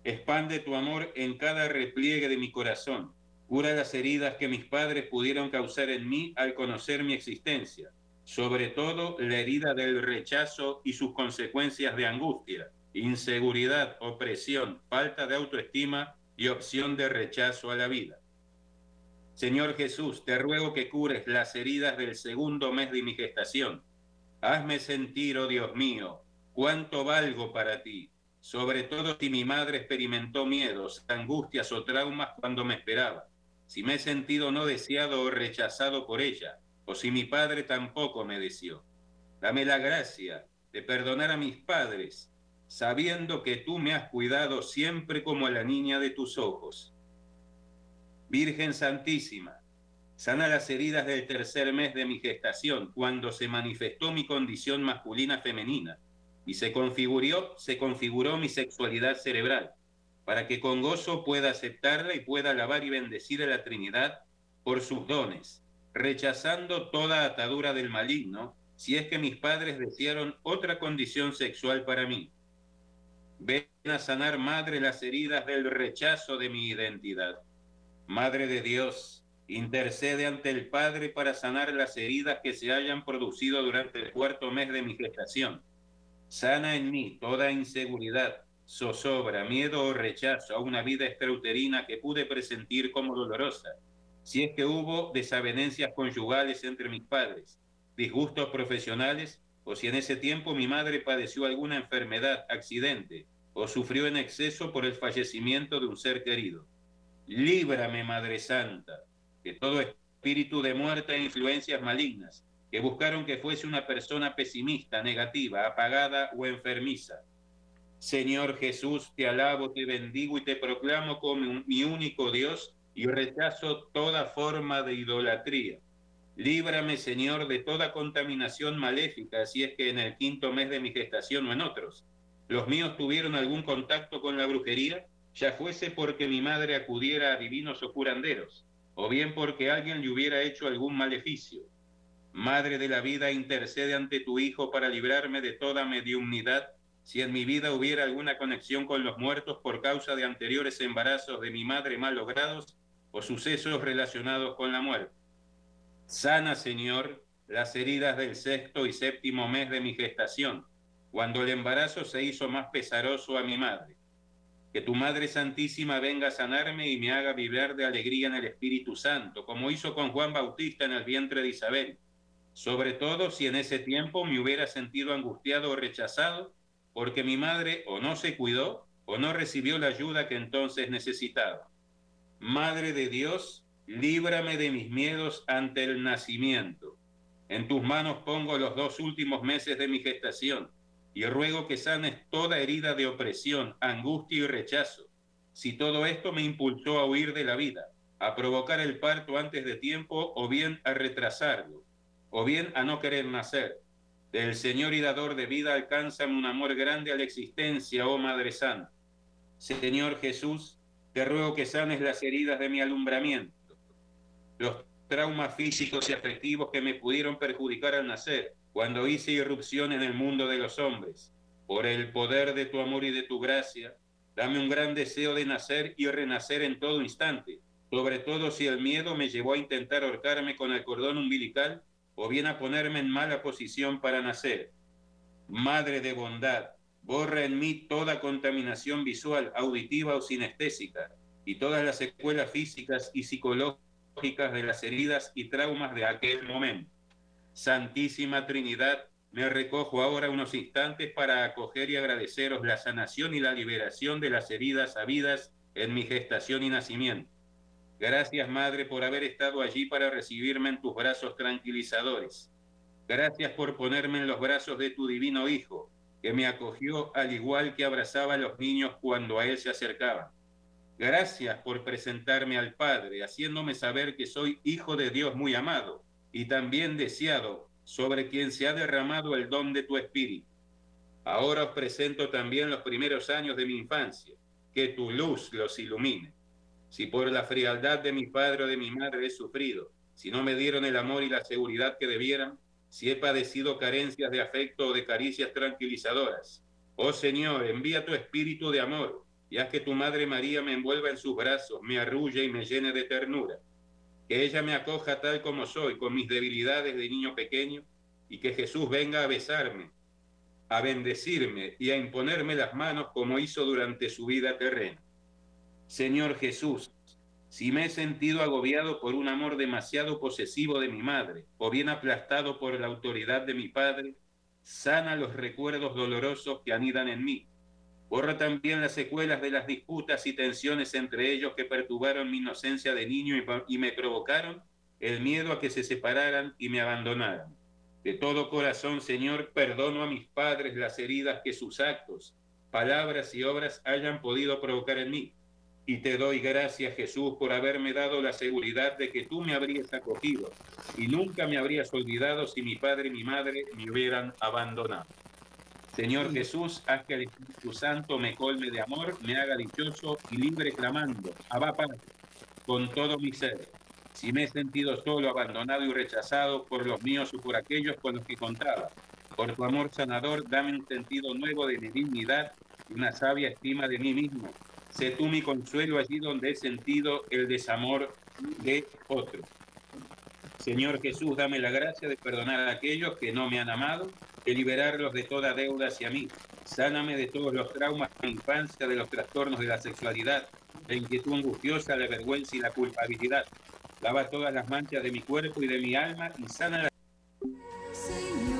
Expande tu amor en cada repliegue de mi corazón. Cura las heridas que mis padres pudieron causar en mí al conocer mi existencia, sobre todo la herida del rechazo y sus consecuencias de angustia, inseguridad, opresión, falta de autoestima y opción de rechazo a la vida. Señor Jesús, te ruego que cures las heridas del segundo mes de mi gestación. Hazme sentir, oh Dios mío, cuánto valgo para ti, sobre todo si mi madre experimentó miedos, angustias o traumas cuando me esperaba, si me he sentido no deseado o rechazado por ella, o si mi padre tampoco me deseó. Dame la gracia de perdonar a mis padres, sabiendo que tú me has cuidado siempre como a la niña de tus ojos Virgen Santísima, sana las heridas del tercer mes de mi gestación, cuando se manifestó mi condición masculina femenina y se configuró mi sexualidad cerebral, para que con gozo pueda aceptarla y pueda alabar y bendecir a la Trinidad por sus dones, rechazando toda atadura del maligno, si es que mis padres desearon otra condición sexual para mí. Ven a sanar, Madre, las heridas del rechazo de mi identidad Madre de Dios, intercede ante el Padre para sanar las heridas que se hayan producido durante el cuarto mes de mi gestación. Sana en mí toda inseguridad, zozobra, miedo o rechazo a una vida extrauterina que pude presentir como dolorosa, si es que hubo desavenencias conyugales entre mis padres, disgustos profesionales, o si en ese tiempo mi madre padeció alguna enfermedad, accidente, o sufrió en exceso por el fallecimiento de un ser querido. Líbrame, Madre Santa, de todo espíritu de muerte e influencias malignas que buscaron que fuese una persona pesimista, negativa, apagada o enfermiza. Señor Jesús, te alabo, te bendigo y te proclamo como mi único Dios y rechazo toda forma de idolatría. Líbrame, Señor, de toda contaminación maléfica, si es que en el quinto mes de mi gestación o en otros, los míos tuvieron algún contacto con la brujería ya fuese porque mi madre acudiera a divinos o curanderos, o bien porque alguien le hubiera hecho algún maleficio. Madre de la vida, intercede ante tu Hijo para librarme de toda mediumnidad, si en mi vida hubiera alguna conexión con los muertos por causa de anteriores embarazos de mi madre mal logrados o sucesos relacionados con la muerte. Sana, Señor, las heridas del sexto y séptimo mes de mi gestación, cuando el embarazo se hizo más pesaroso a mi madre que tu Madre Santísima venga a sanarme y me haga vibrar de alegría en el Espíritu Santo, como hizo con Juan Bautista en el vientre de Isabel. Sobre todo si en ese tiempo me hubiera sentido angustiado o rechazado, porque mi madre o no se cuidó o no recibió la ayuda que entonces necesitaba. Madre de Dios, líbrame de mis miedos ante el nacimiento. En tus manos pongo los dos últimos meses de mi gestación y ruego que sanes toda herida de opresión, angustia y rechazo, si todo esto me impulsó a huir de la vida, a provocar el parto antes de tiempo o bien a retrasarlo, o bien a no querer nacer. Del Señor y dador de vida alcánzame un amor grande a la existencia, oh Madre Santa. Señor Jesús, te ruego que sanes las heridas de mi alumbramiento, los traumas físicos y afectivos que me pudieron perjudicar al nacer, cuando hice irrupción en el mundo de los hombres. Por el poder de tu amor y de tu gracia, dame un gran deseo de nacer y renacer en todo instante, sobre todo si el miedo me llevó a intentar ahorcarme con el cordón umbilical o bien a ponerme en mala posición para nacer. Madre de bondad, borra en mí toda contaminación visual, auditiva o sinestésica y todas las secuelas físicas y psicológicas de las heridas y traumas de aquel momento. Santísima Trinidad, me recojo ahora unos instantes para acoger y agradeceros la sanación y la liberación de las heridas habidas en mi gestación y nacimiento Gracias, Madre, por haber estado allí para recibirme en tus brazos tranquilizadores. Gracias por ponerme en los brazos de tu divino Hijo, que me acogió al igual que abrazaba a los niños cuando a Él se acercaban. Gracias por presentarme al Padre, haciéndome saber que soy hijo de Dios muy amado y también deseado, sobre quien se ha derramado el don de tu Espíritu. Ahora os presento también los primeros años de mi infancia, que tu luz los ilumine. Si por la frialdad de mi padre o de mi madre he sufrido, si no me dieron el amor y la seguridad que debieran, si he padecido carencias de afecto o de caricias tranquilizadoras. Oh Señor, envía tu espíritu de amor y haz que tu Madre María me envuelva en sus brazos, me arrulle y me llene de ternura. Que ella me acoja tal como soy, con mis debilidades de niño pequeño, y que Jesús venga a besarme, a bendecirme y a imponerme las manos como hizo durante su vida terrena. Señor Jesús, si me he sentido agobiado por un amor demasiado posesivo de mi madre, o bien aplastado por la autoridad de mi padre, sana los recuerdos dolorosos que anidan en mí. Borra también las secuelas de las disputas y tensiones entre ellos que perturbaron mi inocencia de niño y, me provocaron el miedo a que se separaran y me abandonaran. De todo corazón, Señor, perdono a mis padres las heridas que sus actos, palabras y obras hayan podido provocar en mí y te doy gracias, Jesús, por haberme dado la seguridad de que tú me habrías acogido y nunca me habrías olvidado si mi padre y mi madre me hubieran abandonado. Señor Jesús, haz que el Espíritu Santo me colme de amor, me haga dichoso y libre clamando, Abba Padre, con todo mi ser. Si me he sentido solo, abandonado y rechazado por los míos o por aquellos con los que contaba, por tu amor sanador, dame un sentido nuevo de mi dignidad y una sabia estima de mí mismo Sé tú mi consuelo allí donde he sentido el desamor de otro. Señor Jesús, dame la gracia de perdonar a aquellos que no me han amado, de liberarlos de toda deuda hacia mí. Sáname de todos los traumas de la infancia, de los trastornos de la sexualidad, la inquietud angustiosa, la vergüenza y la culpabilidad. Lava todas las manchas de mi cuerpo y de mi alma y sana la... Señor,